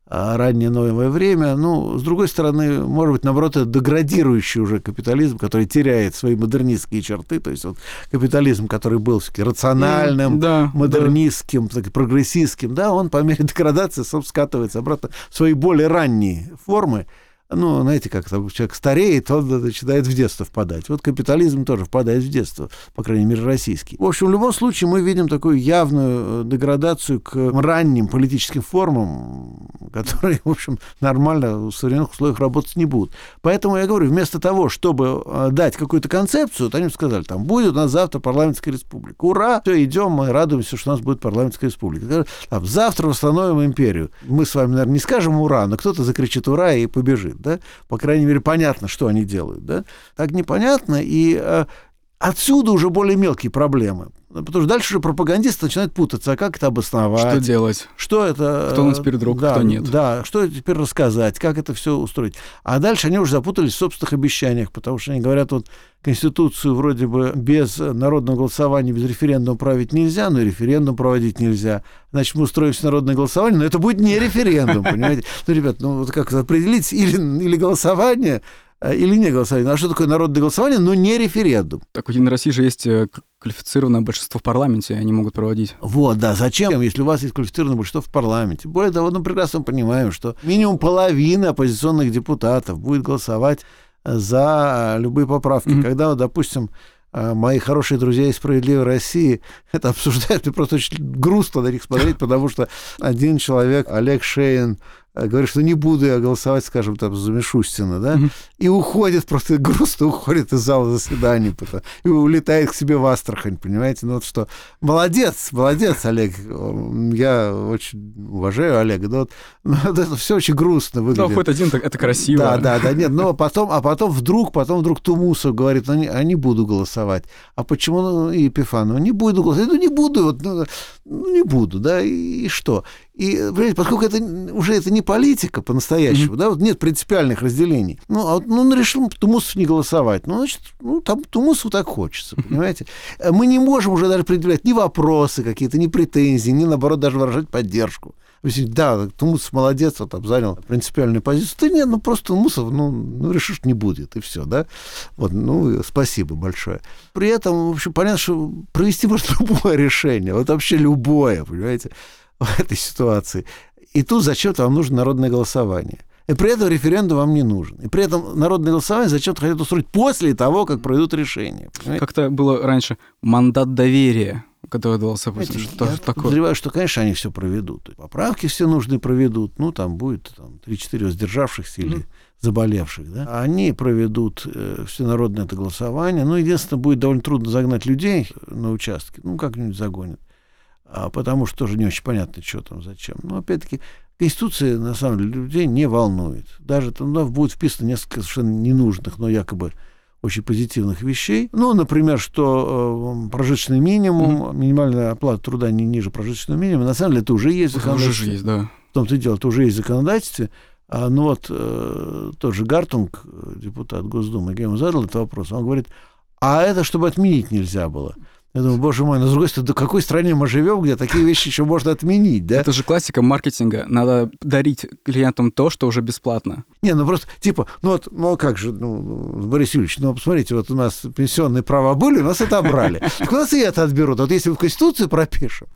раннее новое время. Ну, с другой стороны, может быть, наоборот, это деградирующий уже капитализм, который теряет свои модернистские черты. То есть вот капитализм, который был все-таки рациональным, да, модернистским, да. прогрессистским, да, он по мере деградации, собственно, скатывается обратно в свои более ранние формы ну, знаете, как там человек стареет, он начинает в детство впадать. Вот капитализм тоже впадает в детство, по крайней мере, российский. В общем, в любом случае мы видим такую явную э, деградацию к ранним политическим формам, которые, в общем, нормально в современных условиях работать не будут. Поэтому я говорю, вместо того, чтобы э, дать какую-то концепцию, вот они сказали, там, будет у нас завтра парламентская республика. Ура! Все, идем, мы радуемся, что у нас будет парламентская республика. Там, завтра восстановим империю. Мы с вами, наверное, не скажем ура, но кто-то закричит ура и побежит да, по крайней мере, понятно, что они делают, да, так непонятно, и э, отсюда уже более мелкие проблемы. Потому что дальше уже пропагандисты начинают путаться, а как это обосновать? Что делать? Что это? Кто у нас теперь друг, да, кто нет? Да, что теперь рассказать, как это все устроить. А дальше они уже запутались в собственных обещаниях, потому что они говорят, вот Конституцию вроде бы без народного голосования, без референдума править нельзя, но и референдум проводить нельзя. Значит, мы устроим народное голосование, но это будет не референдум, понимаете? Ну, ребят, ну вот как определить или, или голосование, или не голосование. А что такое народное голосование, но не референдум? Так у Единой России же есть э, квалифицированное большинство в парламенте, они могут проводить. Вот, да. Зачем, если у вас есть квалифицированное большинство в парламенте? Более того, мы прекрасно понимаем, что минимум половина оппозиционных депутатов будет голосовать за любые поправки. Mm-hmm. Когда, вот, допустим, э, мои хорошие друзья из «Справедливой России» это обсуждают, и просто очень грустно на них смотреть, потому что один человек, Олег Шейн, Э, говорит, что не буду я голосовать, скажем, там, за Мишустина, да, mm-hmm. и уходит, просто грустно уходит из зала заседаний, и улетает к себе в Астрахань, понимаете, ну вот что, молодец, молодец, Олег, я очень уважаю Олега, но вот, но вот это все очень грустно выглядит. Ну, хоть один, это красиво. Да, да, да, нет, но потом, а потом вдруг, потом вдруг Тумусов говорит, ну, не, а не буду голосовать, а почему, ну, и Епифанова, не буду голосовать, ну, не буду, вот, ну, ну не буду, да, и, и что? И, понимаете, поскольку это уже это не политика по-настоящему, mm-hmm. да, вот нет принципиальных разделений. Ну, а вот, ну, он решил Тумусов не голосовать. Ну, значит, ну, там Тумусову так хочется, понимаете? Мы не можем уже даже предъявлять ни вопросы какие-то, ни претензии, ни, наоборот, даже выражать поддержку. Да, Тумусов молодец, вот там занял принципиальную позицию. Да нет, ну просто Тумусов, ну, ну решишь, не будет, и все, да? Вот, ну, спасибо большое. При этом, в общем, понятно, что провести может любое решение, вот вообще любое, понимаете? в этой ситуации. И тут зачем вам нужно народное голосование? И при этом референдум вам не нужен. И при этом народное голосование зачем-то хотят устроить после того, как пройдут решения. Как-то было раньше мандат доверия который давался Путину. Что я такое? подозреваю, что, конечно, они все проведут. Поправки все нужные проведут. Ну, там будет там, 3-4 воздержавшихся mm-hmm. или заболевших. Да? Они проведут э, всенародное это голосование. Ну, единственное, будет довольно трудно загнать людей на участки. Ну, как-нибудь загонят. А потому что тоже не очень понятно, что там, зачем. Но, опять-таки, Конституция, на самом деле, людей не волнует. Даже там да, будет вписано несколько совершенно ненужных, но якобы очень позитивных вещей. Ну, например, что э, прожиточный минимум, mm-hmm. минимальная оплата труда не ниже прожиточного минимума, на самом деле это уже есть законодательство. Уже есть, да. В том-то и дело, это уже есть законодательство. А, ну вот э, тот же Гартунг, депутат Госдумы, я ему задал этот вопрос, он говорит, а это чтобы отменить нельзя было. Я думаю, боже мой, но с другой стороны, в какой стране мы живем, где такие вещи еще можно отменить, да? Это же классика маркетинга. Надо дарить клиентам то, что уже бесплатно. Не, ну просто, типа, ну вот, ну как же, ну, Борис Юрьевич, ну посмотрите, вот у нас пенсионные права были, у нас это обрали. Так у нас и это отберут. Вот если в Конституцию пропишем,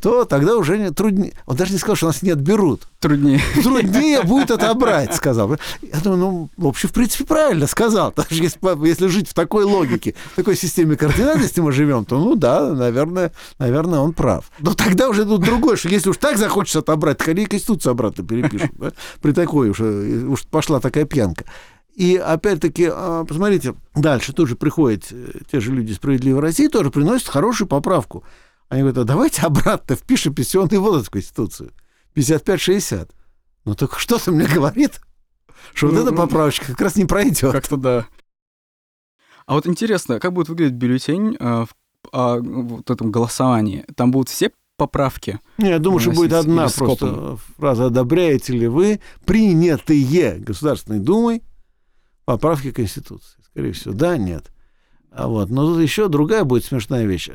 то тогда уже не, труднее. Он даже не сказал, что у нас не отберут. Труднее. Труднее будет отобрать, сказал. Я думаю, ну, в общем, в принципе, правильно сказал. Даже если, если жить в такой логике, в такой системе координат, если мы живем, то ну да, наверное, наверное, он прав. Но тогда уже тут другое, что если уж так захочется отобрать, так они Конституцию обратно перепишут. Да? При такой уж, уж пошла такая пьянка. И опять-таки, а, посмотрите, дальше тоже приходят э, те же люди справедливой России, тоже приносят хорошую поправку. Они говорят, а давайте обратно впишем пенсионный возраст в Конституцию. 55-60. Ну так что-то мне говорит, что вот эта ну, поправочка как раз не пройдет. Как-то да. А вот интересно, как будет выглядеть бюллетень э, в а, вот этом голосовании? Там будут все поправки? Не, я думаю, что будет одна просто фраза «Одобряете ли вы принятые Государственной Думой поправки Конституции?» Скорее всего, да, нет. А вот. Но тут еще другая будет смешная вещь.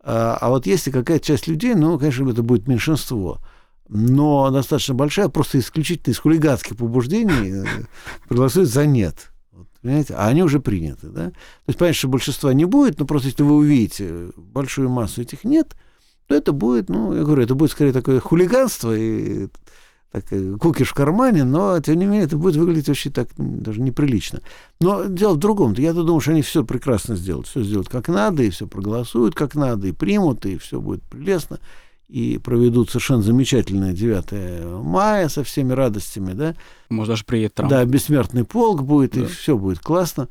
А, а вот если какая-то часть людей, ну, конечно, это будет меньшинство, но достаточно большая, просто исключительно из хулиганских побуждений э, проголосует за «нет». Понимаете? А они уже приняты, да? То есть, понятно, что большинства не будет, но просто если вы увидите большую массу этих нет, то это будет, ну, я говорю, это будет скорее такое хулиганство и так, кукиш в кармане, но, тем не менее, это будет выглядеть очень так даже неприлично. Но дело в другом. Я-то думаю, что они все прекрасно сделают. Все сделают как надо, и все проголосуют как надо, и примут, и все будет прелестно и проведут совершенно замечательное 9 мая со всеми радостями, да. Может, даже приедет Трамп. Да, бессмертный полк будет, да. и все будет классно.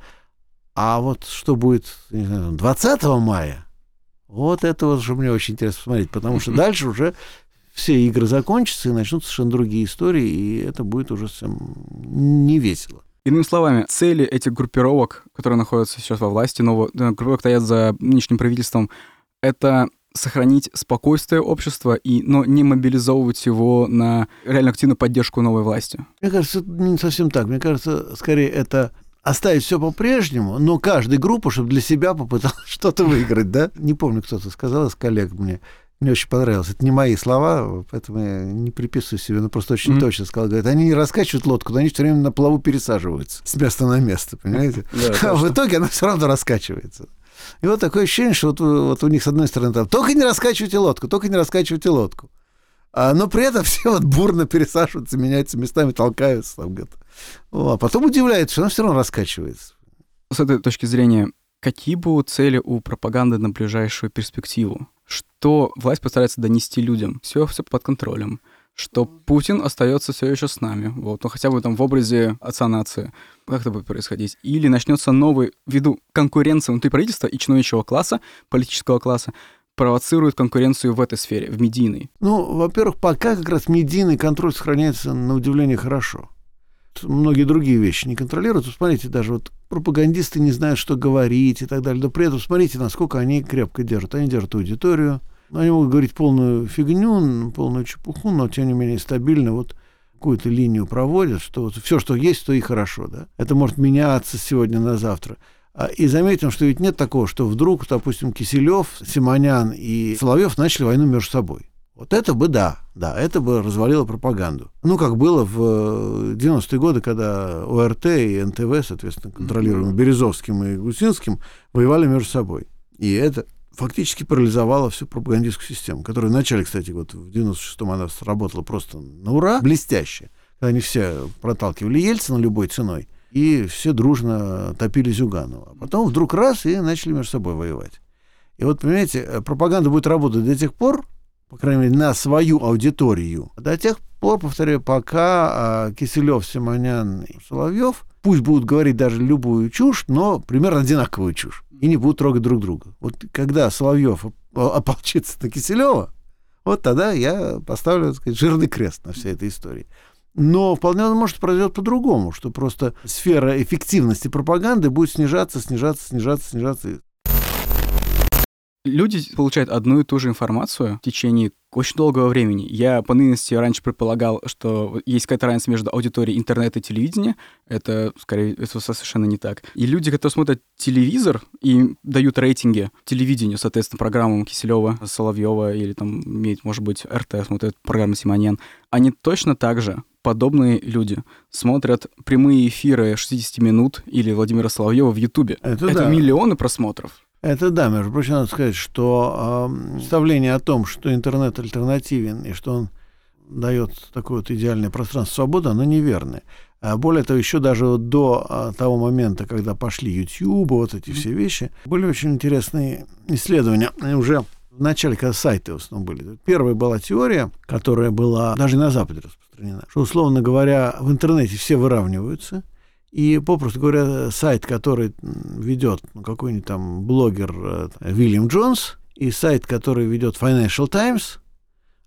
А вот что будет не знаю, 20 мая, вот это вот уже мне очень интересно посмотреть, потому что дальше уже все игры закончатся, и начнутся совершенно другие истории, и это будет уже совсем не весело. Иными словами, цели этих группировок, которые находятся сейчас во власти, нового, группировок стоят за нынешним правительством, это сохранить спокойствие общества, и, но не мобилизовывать его на реально активную поддержку новой власти? Мне кажется, не совсем так. Мне кажется, скорее это оставить все по-прежнему, но каждая группа, чтобы для себя попыталась что-то выиграть, да? Не помню, кто-то сказал из коллег мне. Мне очень понравилось. Это не мои слова, поэтому я не приписываю себе, но просто очень mm-hmm. точно сказал. Говорит, они не раскачивают лодку, но они все время на плаву пересаживаются с места на место, понимаете? А в итоге она все равно раскачивается. И вот такое ощущение, что вот, вот у них с одной стороны там только не раскачивайте лодку, только не раскачивайте лодку. А, но при этом все вот бурно пересаживаются, меняются местами, толкаются там где-то. А потом удивляется, что она все равно раскачивается. С этой точки зрения, какие будут цели у пропаганды на ближайшую перспективу? Что власть постарается донести людям? Все, все под контролем что Путин остается все еще с нами, вот, ну хотя бы там в образе отца нации. Как это будет происходить? Или начнется новый, ввиду конкуренции внутри правительства и чиновничьего класса, политического класса, провоцирует конкуренцию в этой сфере, в медийной? Ну, во-первых, пока как раз медийный контроль сохраняется на удивление хорошо. Многие другие вещи не контролируют. Смотрите, даже вот пропагандисты не знают, что говорить и так далее. Но при этом смотрите, насколько они крепко держат. Они держат аудиторию, они могут говорить полную фигню, полную чепуху, но тем не менее стабильно вот какую-то линию проводят, что вот все, что есть, то и хорошо. Да? Это может меняться сегодня на завтра. А, и заметим, что ведь нет такого, что вдруг, допустим, Киселев, Симонян и Соловьев начали войну между собой. Вот это бы да, да, это бы развалило пропаганду. Ну, как было в 90-е годы, когда ОРТ и НТВ, соответственно, контролируемые Березовским и Гусинским, воевали между собой. И это фактически парализовала всю пропагандистскую систему, которая вначале, кстати, вот в 96-м она сработала просто на ура, блестяще. Они все проталкивали Ельцина любой ценой, и все дружно топили Зюганова. А потом вдруг раз и начали между собой воевать. И вот, понимаете, пропаганда будет работать до тех пор, по крайней мере, на свою аудиторию, до тех пор, повторяю, пока а, Киселев, Симонян и Соловьев пусть будут говорить даже любую чушь, но примерно одинаковую чушь, и не будут трогать друг друга. Вот когда Соловьев ополчится на Киселева, вот тогда я поставлю, так сказать, жирный крест на всей этой истории. Но вполне может произойдет по-другому, что просто сфера эффективности пропаганды будет снижаться, снижаться, снижаться, снижаться. Люди получают одну и ту же информацию в течение очень долгого времени. Я по нынести раньше предполагал, что есть какая-то разница между аудиторией интернета и телевидения. Это, скорее, это совершенно не так. И люди, которые смотрят телевизор и дают рейтинги телевидению, соответственно, программам Киселева, Соловьева или там может быть, РТ, смотрят программы Симоньян, они точно так же подобные люди смотрят прямые эфиры 60 минут или Владимира Соловьева в Ютубе. Это, это да. миллионы просмотров. Это да, между прочим, надо сказать, что э, представление о том, что интернет альтернативен и что он дает такое вот идеальное пространство свободы, оно неверное. А более того, еще даже до а, того момента, когда пошли YouTube, вот эти все вещи, были очень интересные исследования. Уже в начале, когда сайты в основном были. Первая была теория, которая была даже и на Западе распространена, что, условно говоря, в интернете все выравниваются, и, попросту говоря, сайт, который ведет какой-нибудь там блогер Вильям Джонс, и сайт, который ведет Financial Times,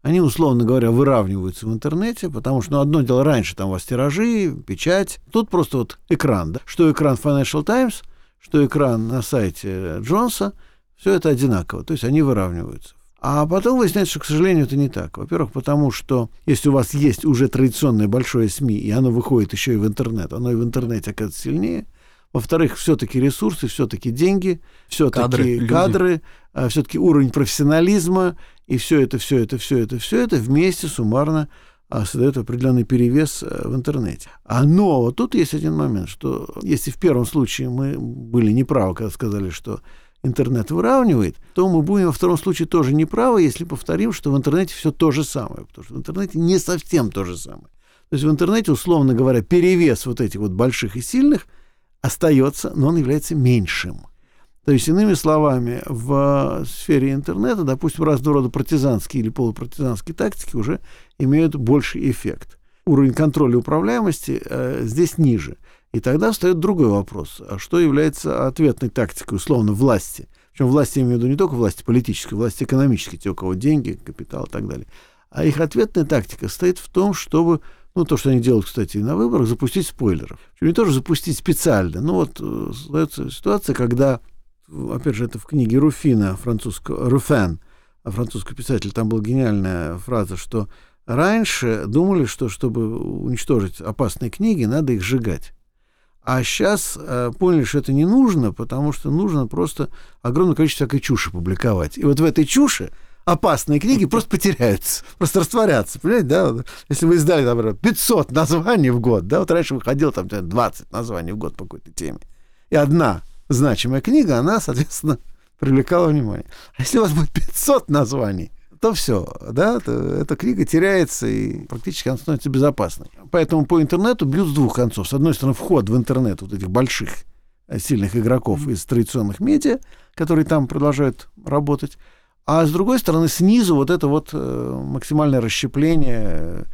они, условно говоря, выравниваются в интернете, потому что, ну, одно дело раньше, там у вас тиражи, печать, тут просто вот экран, да, что экран Financial Times, что экран на сайте Джонса, все это одинаково, то есть они выравниваются. А потом выясняется, что, к сожалению, это не так. Во-первых, потому что если у вас есть уже традиционное большое СМИ, и оно выходит еще и в интернет, оно и в интернете оказывается сильнее. Во-вторых, все-таки ресурсы, все-таки деньги, все-таки кадры, кадры а, все-таки уровень профессионализма, и все это, все это, все это, все это вместе суммарно а, создает определенный перевес а, в интернете. А но вот тут есть один момент, что если в первом случае мы были неправы, когда сказали, что интернет выравнивает, то мы будем во втором случае тоже неправы, если повторим, что в интернете все то же самое. Потому что в интернете не совсем то же самое. То есть в интернете, условно говоря, перевес вот этих вот больших и сильных остается, но он является меньшим. То есть, иными словами, в сфере интернета, допустим, разного рода партизанские или полупартизанские тактики уже имеют больший эффект. Уровень контроля управляемости э, здесь ниже. И тогда встает другой вопрос. А что является ответной тактикой, условно, власти? Причем власти, я имею в виду не только власти политической, власти экономической, те, у кого деньги, капитал и так далее. А их ответная тактика стоит в том, чтобы, ну, то, что они делают, кстати, и на выборах, запустить спойлеров. Причем не тоже запустить специально. Ну, вот э, создается ситуация, когда, опять же, это в книге Руфина, французского, Руфен, французский писатель, там была гениальная фраза, что раньше думали, что чтобы уничтожить опасные книги, надо их сжигать. А сейчас э, поняли, что это не нужно, потому что нужно просто огромное количество всякой чуши публиковать. И вот в этой чуши опасные книги просто потеряются, просто растворятся. Понимаете, да? Если вы издали, например, 500 названий в год, да, вот раньше выходило там 20 названий в год по какой-то теме, и одна значимая книга, она, соответственно, привлекала внимание. А если у вас будет 500 названий, то все, да, то эта книга теряется и практически она становится безопасной. Поэтому по интернету бьют с двух концов. С одной стороны, вход в интернет вот этих больших э, сильных игроков из традиционных медиа, которые там продолжают работать, а с другой стороны, снизу вот это вот э, максимальное расщепление э,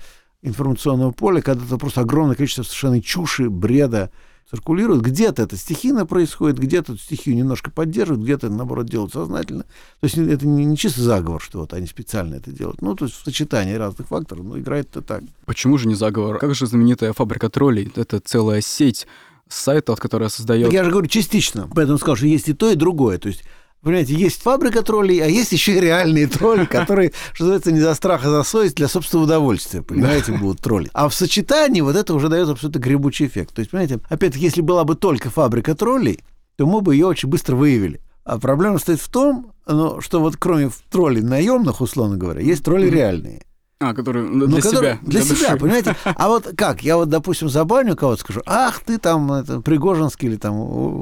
информационного поля, когда это просто огромное количество совершенно чуши, бреда, циркулирует. Где-то это стихийно происходит, где-то стихию немножко поддерживают, где-то, наоборот, делают сознательно. То есть это не, не чисто заговор, что вот они специально это делают. Ну, то есть в сочетании разных факторов, но играет это так. Почему же не заговор? Как же знаменитая фабрика троллей? Это целая сеть сайтов, которая создает... Так я же говорю, частично. Поэтому сказал, что есть и то, и другое. То есть Понимаете, есть фабрика троллей, а есть еще и реальные тролли, которые, что называется, не за страх, а за совесть для собственного удовольствия, понимаете, будут тролли. А в сочетании вот это уже дает абсолютно гребучий эффект. То есть, понимаете, опять-таки, если была бы только фабрика троллей, то мы бы ее очень быстро выявили. А проблема стоит в том, ну, что вот кроме троллей наемных, условно говоря, есть тролли реальные. А, который для ну, себя. Для, для себя, понимаете? А вот как? Я вот, допустим, забаню кого-то, скажу, ах, ты там это, Пригожинский или там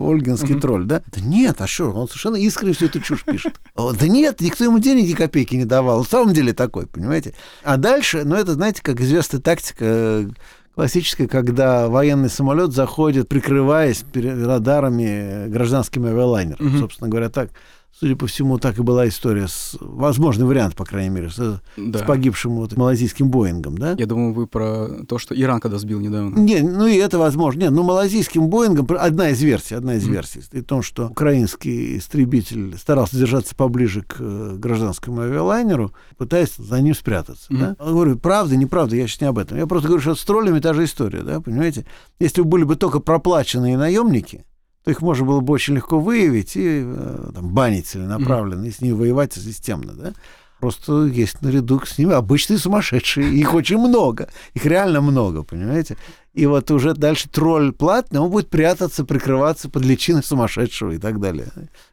Ольгинский uh-huh. тролль, да? Да нет, а что? Он совершенно искренне всю эту чушь пишет. Да нет, никто ему денег ни копейки не давал. В самом деле такой, понимаете? А дальше, ну, это, знаете, как известная тактика классическое, когда военный самолет заходит, прикрываясь радарами гражданскими авиалайнерами. Угу. Собственно говоря, так Судя по всему, так и была история с... Возможный вариант, по крайней мере, с, да. с погибшим вот малазийским Боингом, да? Я думаю, вы про то, что Иран когда сбил недавно. Не, ну и это возможно. Нет, ну малазийским Боингом... Одна из версий, одна из mm. версий. И том, что украинский истребитель старался держаться поближе к э, гражданскому авиалайнеру, пытаясь за ним спрятаться. Mm. Да? Я говорю, правда, неправда, я сейчас не об этом. Я просто говорю, что с троллями та же история, да, понимаете? Если бы были бы только проплаченные наемники, то их можно было бы очень легко выявить и э, там, банить целенаправленно, mm-hmm. и с ними воевать системно, да. Просто есть наряду с ними обычные сумасшедшие. Их очень много. Их реально много, понимаете? И вот уже дальше тролль платный, он будет прятаться, прикрываться под личиной сумасшедшего и так далее.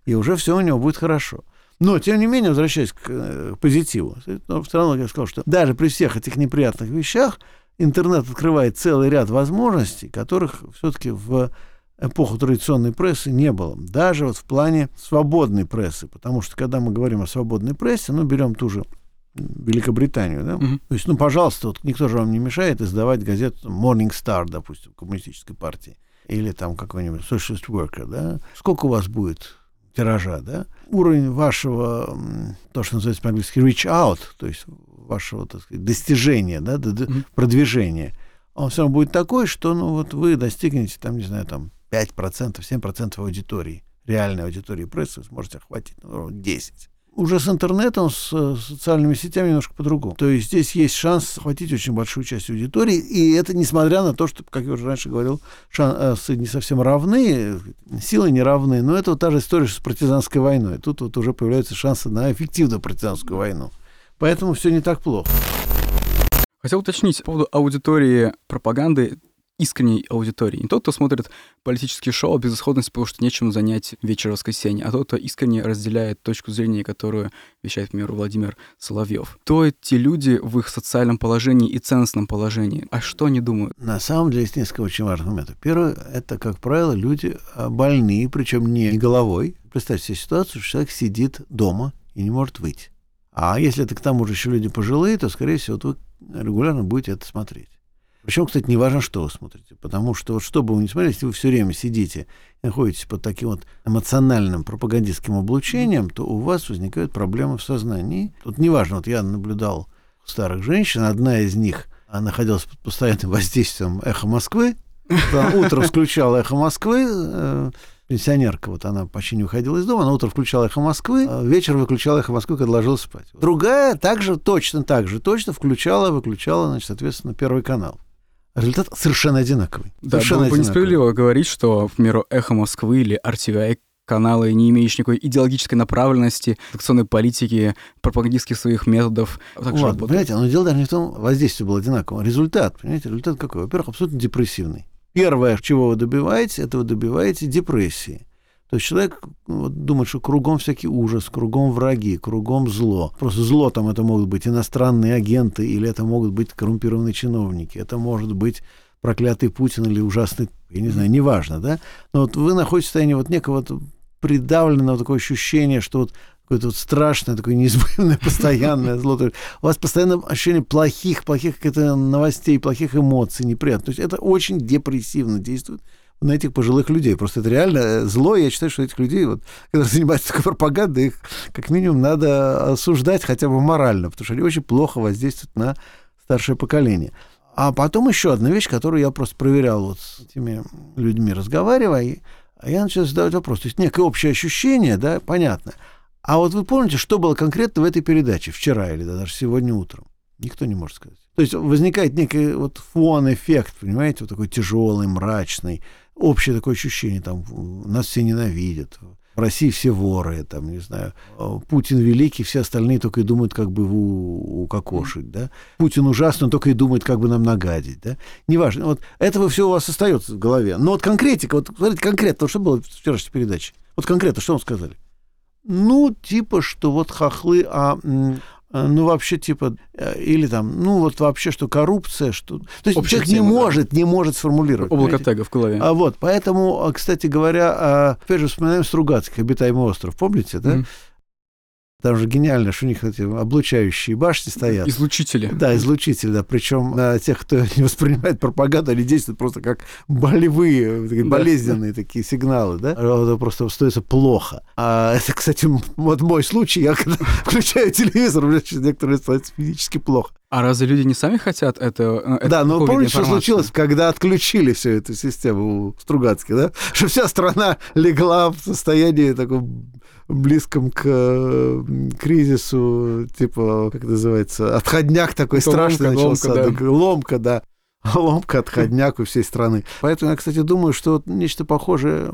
И уже все у него будет хорошо. Но, тем не менее, возвращаясь к, э, позитиву, все равно я сказал, что даже при всех этих неприятных вещах интернет открывает целый ряд возможностей, которых все-таки в эпоху традиционной прессы не было. Даже вот в плане свободной прессы. Потому что, когда мы говорим о свободной прессе, ну, берем ту же Великобританию, да? Угу. То есть, ну, пожалуйста, вот никто же вам не мешает издавать газету Morning Star, допустим, коммунистической партии. Или там какой-нибудь Socialist Worker, да? Сколько у вас будет тиража, да? Уровень вашего, то, что называется по-английски reach out, то есть вашего, так сказать, достижения, да, mm продвижения, он все равно будет такой, что, ну, вот вы достигнете, там, не знаю, там, 5%, 7% аудитории, реальной аудитории прессы сможете охватить, ну, 10. Уже с интернетом, с социальными сетями немножко по-другому. То есть здесь есть шанс охватить очень большую часть аудитории, и это несмотря на то, что, как я уже раньше говорил, шансы не совсем равны, силы не равны, но это вот та же история с партизанской войной. Тут вот уже появляются шансы на эффективную партизанскую войну. Поэтому все не так плохо. Хотел уточнить по поводу аудитории пропаганды искренней аудитории. Не тот, кто смотрит политические шоу безысходность, потому что нечем занять вечер воскресенья, а тот, кто искренне разделяет точку зрения, которую вещает, к примеру, Владимир Соловьев. То те люди в их социальном положении и ценностном положении. А что они думают? На самом деле, есть несколько очень важных моментов. Первое, это, как правило, люди а, больные, причем не головой. Представьте себе ситуацию, что человек сидит дома и не может выйти. А если это к тому же еще люди пожилые, то, скорее всего, вы регулярно будете это смотреть. Причем, кстати, не важно, что вы смотрите, потому что вот что бы вы ни смотрели, если вы все время сидите и находитесь под таким вот эмоциональным пропагандистским облучением, то у вас возникают проблемы в сознании. Тут неважно, вот я наблюдал старых женщин, одна из них находилась под постоянным воздействием эхо Москвы, утром включала эхо Москвы, э, пенсионерка, вот она почти не уходила из дома, она утром включала эхо Москвы, а вечером выключала эхо Москвы, когда ложилась спать. Другая также, точно так же, точно включала, выключала, значит, соответственно, Первый канал результат совершенно одинаковый. Да, совершенно было бы несправедливо говорить, что, к примеру, «Эхо Москвы» или RTVI каналы, не имеющие никакой идеологической направленности, акционной политики, пропагандистских своих методов. Ладно, работают. понимаете, но дело даже не в том, воздействие было одинаково. Результат, понимаете, результат какой? Во-первых, абсолютно депрессивный. Первое, чего вы добиваетесь, это вы добиваете депрессии. То есть человек вот, думает, что кругом всякий ужас, кругом враги, кругом зло. Просто зло там это могут быть иностранные агенты, или это могут быть коррумпированные чиновники, это может быть проклятый Путин или ужасный, я не знаю, неважно, да? Но вот вы находитесь в состоянии вот некого вот придавленного такое ощущение, что вот какое-то вот страшное, такое неизбывное, постоянное зло. У вас постоянно ощущение плохих, плохих каких-то новостей, плохих эмоций, неприятных. То есть это очень депрессивно действует на этих пожилых людей. Просто это реально э, зло. Я считаю, что этих людей, вот, которые занимаются такой пропагандой, их как минимум надо осуждать хотя бы морально, потому что они очень плохо воздействуют на старшее поколение. А потом еще одна вещь, которую я просто проверял вот с этими людьми, разговаривая, я начал задавать вопрос. То есть некое общее ощущение, да, понятно. А вот вы помните, что было конкретно в этой передаче вчера или да, даже сегодня утром? Никто не может сказать. То есть возникает некий вот фон-эффект, понимаете, вот такой тяжелый, мрачный, общее такое ощущение, там, нас все ненавидят, в России все воры, там, не знаю, Путин великий, все остальные только и думают, как бы его укокошить, да. Путин ужасный, он только и думает, как бы нам нагадить, да. Неважно, вот этого все у вас остается в голове. Но вот конкретика, вот смотрите, конкретно, что было в вчерашней передаче? Вот конкретно, что вам сказали? Ну, типа, что вот хохлы, а Э, ну, вообще, типа, э, или там, ну, вот вообще, что коррупция, что... То есть Общая человек тема, не может, да. не может сформулировать. Облако тега в голове. А вот, поэтому, а, кстати говоря, опять же, вспоминаем Стругацких, «Обитаемый остров», помните, да? Mm. Там же гениально, что у них эти облучающие башни стоят. Излучители. Да, излучители, да. Причем на тех, кто не воспринимает пропаганду, они действуют просто как болевые, такие, Да. болезненные такие сигналы, да. Это просто остается плохо. А это, кстати, вот мой случай. Я когда включаю телевизор, у меня через некоторые становится физически плохо. А разве люди не сами хотят это? э, это да, но такого помните, что случилось, когда отключили всю эту систему у Стругацких, да? Что вся страна легла в состоянии таком близком к кризису, типа, как называется, отходняк такой Это страшный ломка, начался. ломка, да. Ломка, да. Ломка, отходняк у всей страны. Поэтому я, кстати, думаю, что вот нечто похожее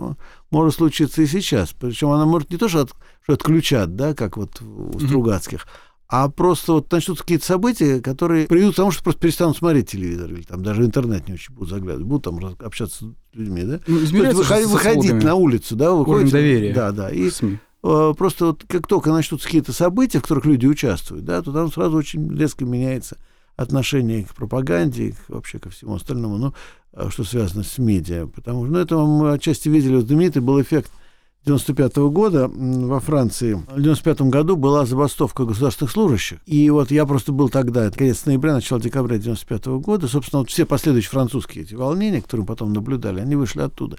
может случиться и сейчас. Причем она может не то, что, от- что отключат, да, как вот у. Стругацких, а просто вот начнутся какие-то события, которые приведут к тому, что просто перестанут смотреть телевизор, или там даже интернет не очень будут заглядывать, будут там общаться с людьми, да? Ну, То есть выходить на улицу, да, выходите. доверия. Да, да. И СМИ. Э, просто вот как только начнутся какие-то события, в которых люди участвуют, да, то там сразу очень резко меняется отношение к пропаганде, и вообще ко всему остальному, ну, э, что связано с медиа. Потому что, ну, это мы отчасти видели, вот знаменитый был эффект 95 года м, во Франции. В 95 году была забастовка государственных служащих. И вот я просто был тогда, это конец ноября, начало декабря 95 года. Собственно, вот все последующие французские эти волнения, которые мы потом наблюдали, они вышли оттуда.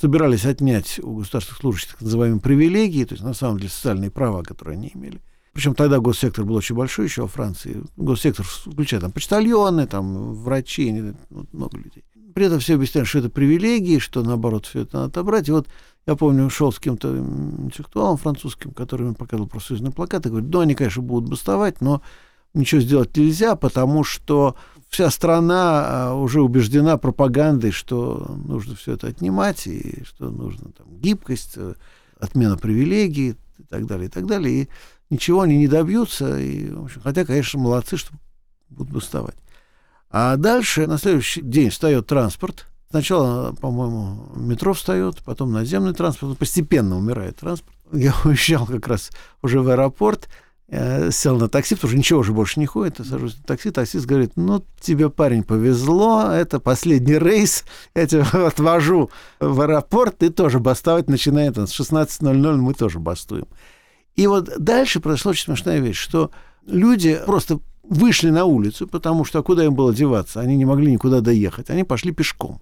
Собирались отнять у государственных служащих так называемые привилегии, то есть на самом деле социальные права, которые они имели. Причем тогда госсектор был очень большой еще во Франции. Госсектор включая там почтальоны, там врачи, ну, много людей. При этом все объясняют, что это привилегии, что наоборот все это надо отобрать. И вот я помню, шел с кем-то интеллектуалом французским, который мне показывал профсоюзный плакат, и говорит, ну, они, конечно, будут бастовать, но ничего сделать нельзя, потому что вся страна а, уже убеждена пропагандой, что нужно все это отнимать, и что нужно там гибкость, э, отмена привилегий и так далее, и так далее. И ничего они не добьются. И, в общем, хотя, конечно, молодцы, что будут бастовать. А дальше, на следующий день встает транспорт. Сначала, по-моему, метро встает, потом наземный транспорт. Постепенно умирает транспорт. Я уезжал как раз уже в аэропорт, э, сел на такси, потому что ничего уже больше не ходит. Я сажусь на такси, таксист говорит, ну, тебе, парень, повезло, это последний рейс, я тебя отвожу в аэропорт, ты тоже бастовать начинай, там, с 16.00 мы тоже бастуем. И вот дальше произошла очень смешная вещь, что люди просто вышли на улицу, потому что куда им было деваться? Они не могли никуда доехать. Они пошли пешком.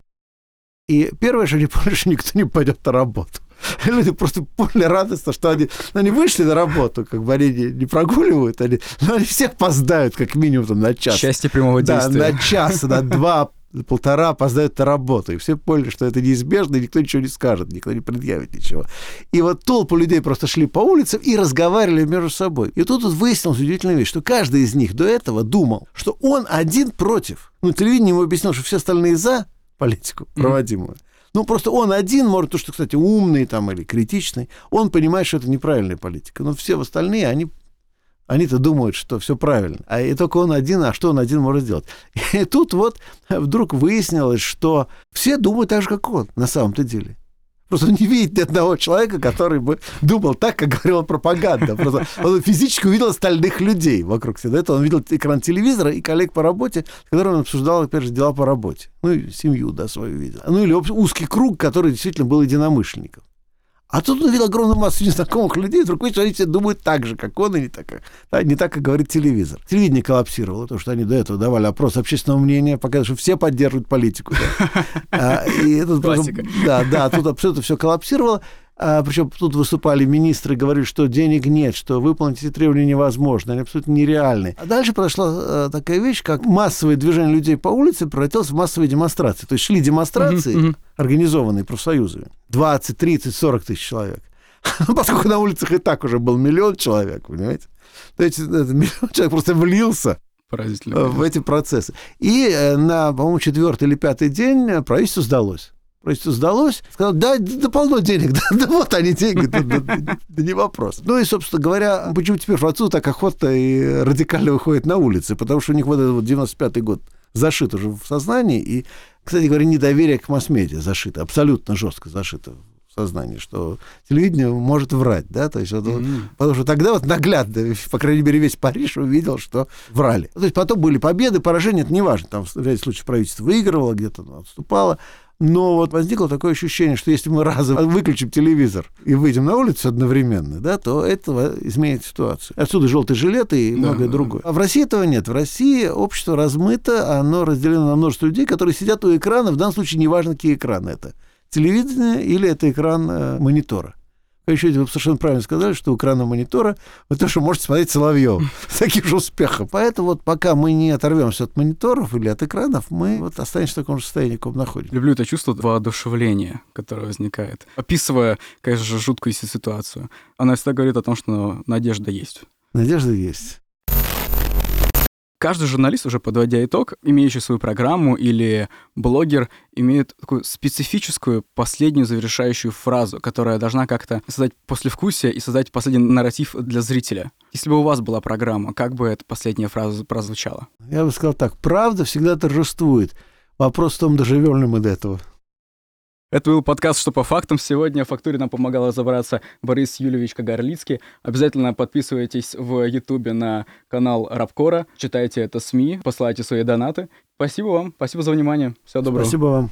И первое, что они поняли, что никто не пойдет на работу. Люди просто поняли радостно, что они, ну, они вышли на работу, как бы они не, не прогуливают, они, но они все опоздают как минимум там, на час. Счастье прямого Да, действия. на час, на два, полтора опоздают на работу. И все поняли, что это неизбежно, и никто ничего не скажет, никто не предъявит ничего. И вот толпы людей просто шли по улицам и разговаривали между собой. И тут вот выяснилась удивительная вещь, что каждый из них до этого думал, что он один против. Ну, телевидение ему объяснило, что все остальные за политику проводимую. Ну, просто он один, может, то, что, кстати, умный там или критичный, он понимает, что это неправильная политика. Но все остальные, они они-то думают, что все правильно. А и только он один, а что он один может сделать? И тут вот вдруг выяснилось, что все думают так же, как он, на самом-то деле. Просто не видит ни одного человека, который бы думал так, как говорила пропаганда. Просто он физически увидел остальных людей вокруг себя. До этого он видел экран телевизора и коллег по работе, с которыми он обсуждал, опять же, дела по работе. Ну, и семью, да, свою видел. Ну, или узкий круг, который действительно был единомышленником. А тут он видел огромную массу незнакомых людей, вдруг видит, что они все думают так же, как он, и не так, да, не так, как говорит телевизор. Телевидение коллапсировало, потому что они до этого давали опрос общественного мнения, показывали, что все поддерживают политику. да. А, И просто- Классика. Да, да, тут абсолютно все коллапсировало. А, причем тут выступали министры, говорили, что денег нет, что выполнить эти требования невозможно, они абсолютно нереальны. А дальше произошла э, такая вещь, как массовое движение людей по улице превратилось в массовые демонстрации. То есть шли демонстрации, Мгм, мгм. организованные профсоюзами, 20, 30, 40 тысяч человек. Ну, Поскольку на улицах и так уже был миллион человек, понимаете? То есть этот миллион человек просто влился в эти процессы. И э, на, по-моему, четвертый или пятый день э, правительству сдалось. Правительству сдалось, сказал, да, да полно денег, да, да вот они деньги, да, да, да, да не вопрос. Ну и, собственно говоря, почему теперь французы так охотно и радикально выходят на улицы, потому что у них вот этот вот 95-й год зашит уже в сознании, и, кстати говоря, недоверие к масс-медиа зашито, абсолютно жестко зашито в сознании, что телевидение может врать, да, то есть М. Потому что тогда вот наглядно, по крайней мере, весь Париж увидел, что врали. То есть потом были победы, поражения, это не важно. Там в ряде случаев правительство выигрывало, где-то оно отступало. Но вот возникло такое ощущение, что если мы разом выключим телевизор и выйдем на улицу одновременно, да, то это изменит ситуацию. Отсюда желтый жилет и многое да, другое. А в России этого нет. В России общество размыто, оно разделено на множество людей, которые сидят у экрана, в данном случае неважно, какие экраны это. Телевидение или это экран э, монитора. Еще вы совершенно правильно сказали, что у экрана монитора вы тоже можете смотреть Соловьев с таким же успехом. Поэтому вот пока мы не оторвемся от мониторов или от экранов, мы вот останемся в таком же состоянии, в каком находимся. Люблю это чувство воодушевления, которое возникает. Описывая, конечно же, жуткую ситуацию, она всегда говорит о том, что надежда есть. Надежда есть. Каждый журналист, уже подводя итог, имеющий свою программу или блогер, имеет такую специфическую последнюю завершающую фразу, которая должна как-то создать послевкусие и создать последний нарратив для зрителя. Если бы у вас была программа, как бы эта последняя фраза прозвучала? Я бы сказал так. Правда всегда торжествует. Вопрос в том, доживем ли мы до этого. Это был подкаст «Что по фактам». Сегодня в фактуре нам помогал разобраться Борис Юлевич Кагарлицкий. Обязательно подписывайтесь в Ютубе на канал Рабкора, читайте это СМИ, посылайте свои донаты. Спасибо вам, спасибо за внимание. Всего доброго. Спасибо вам.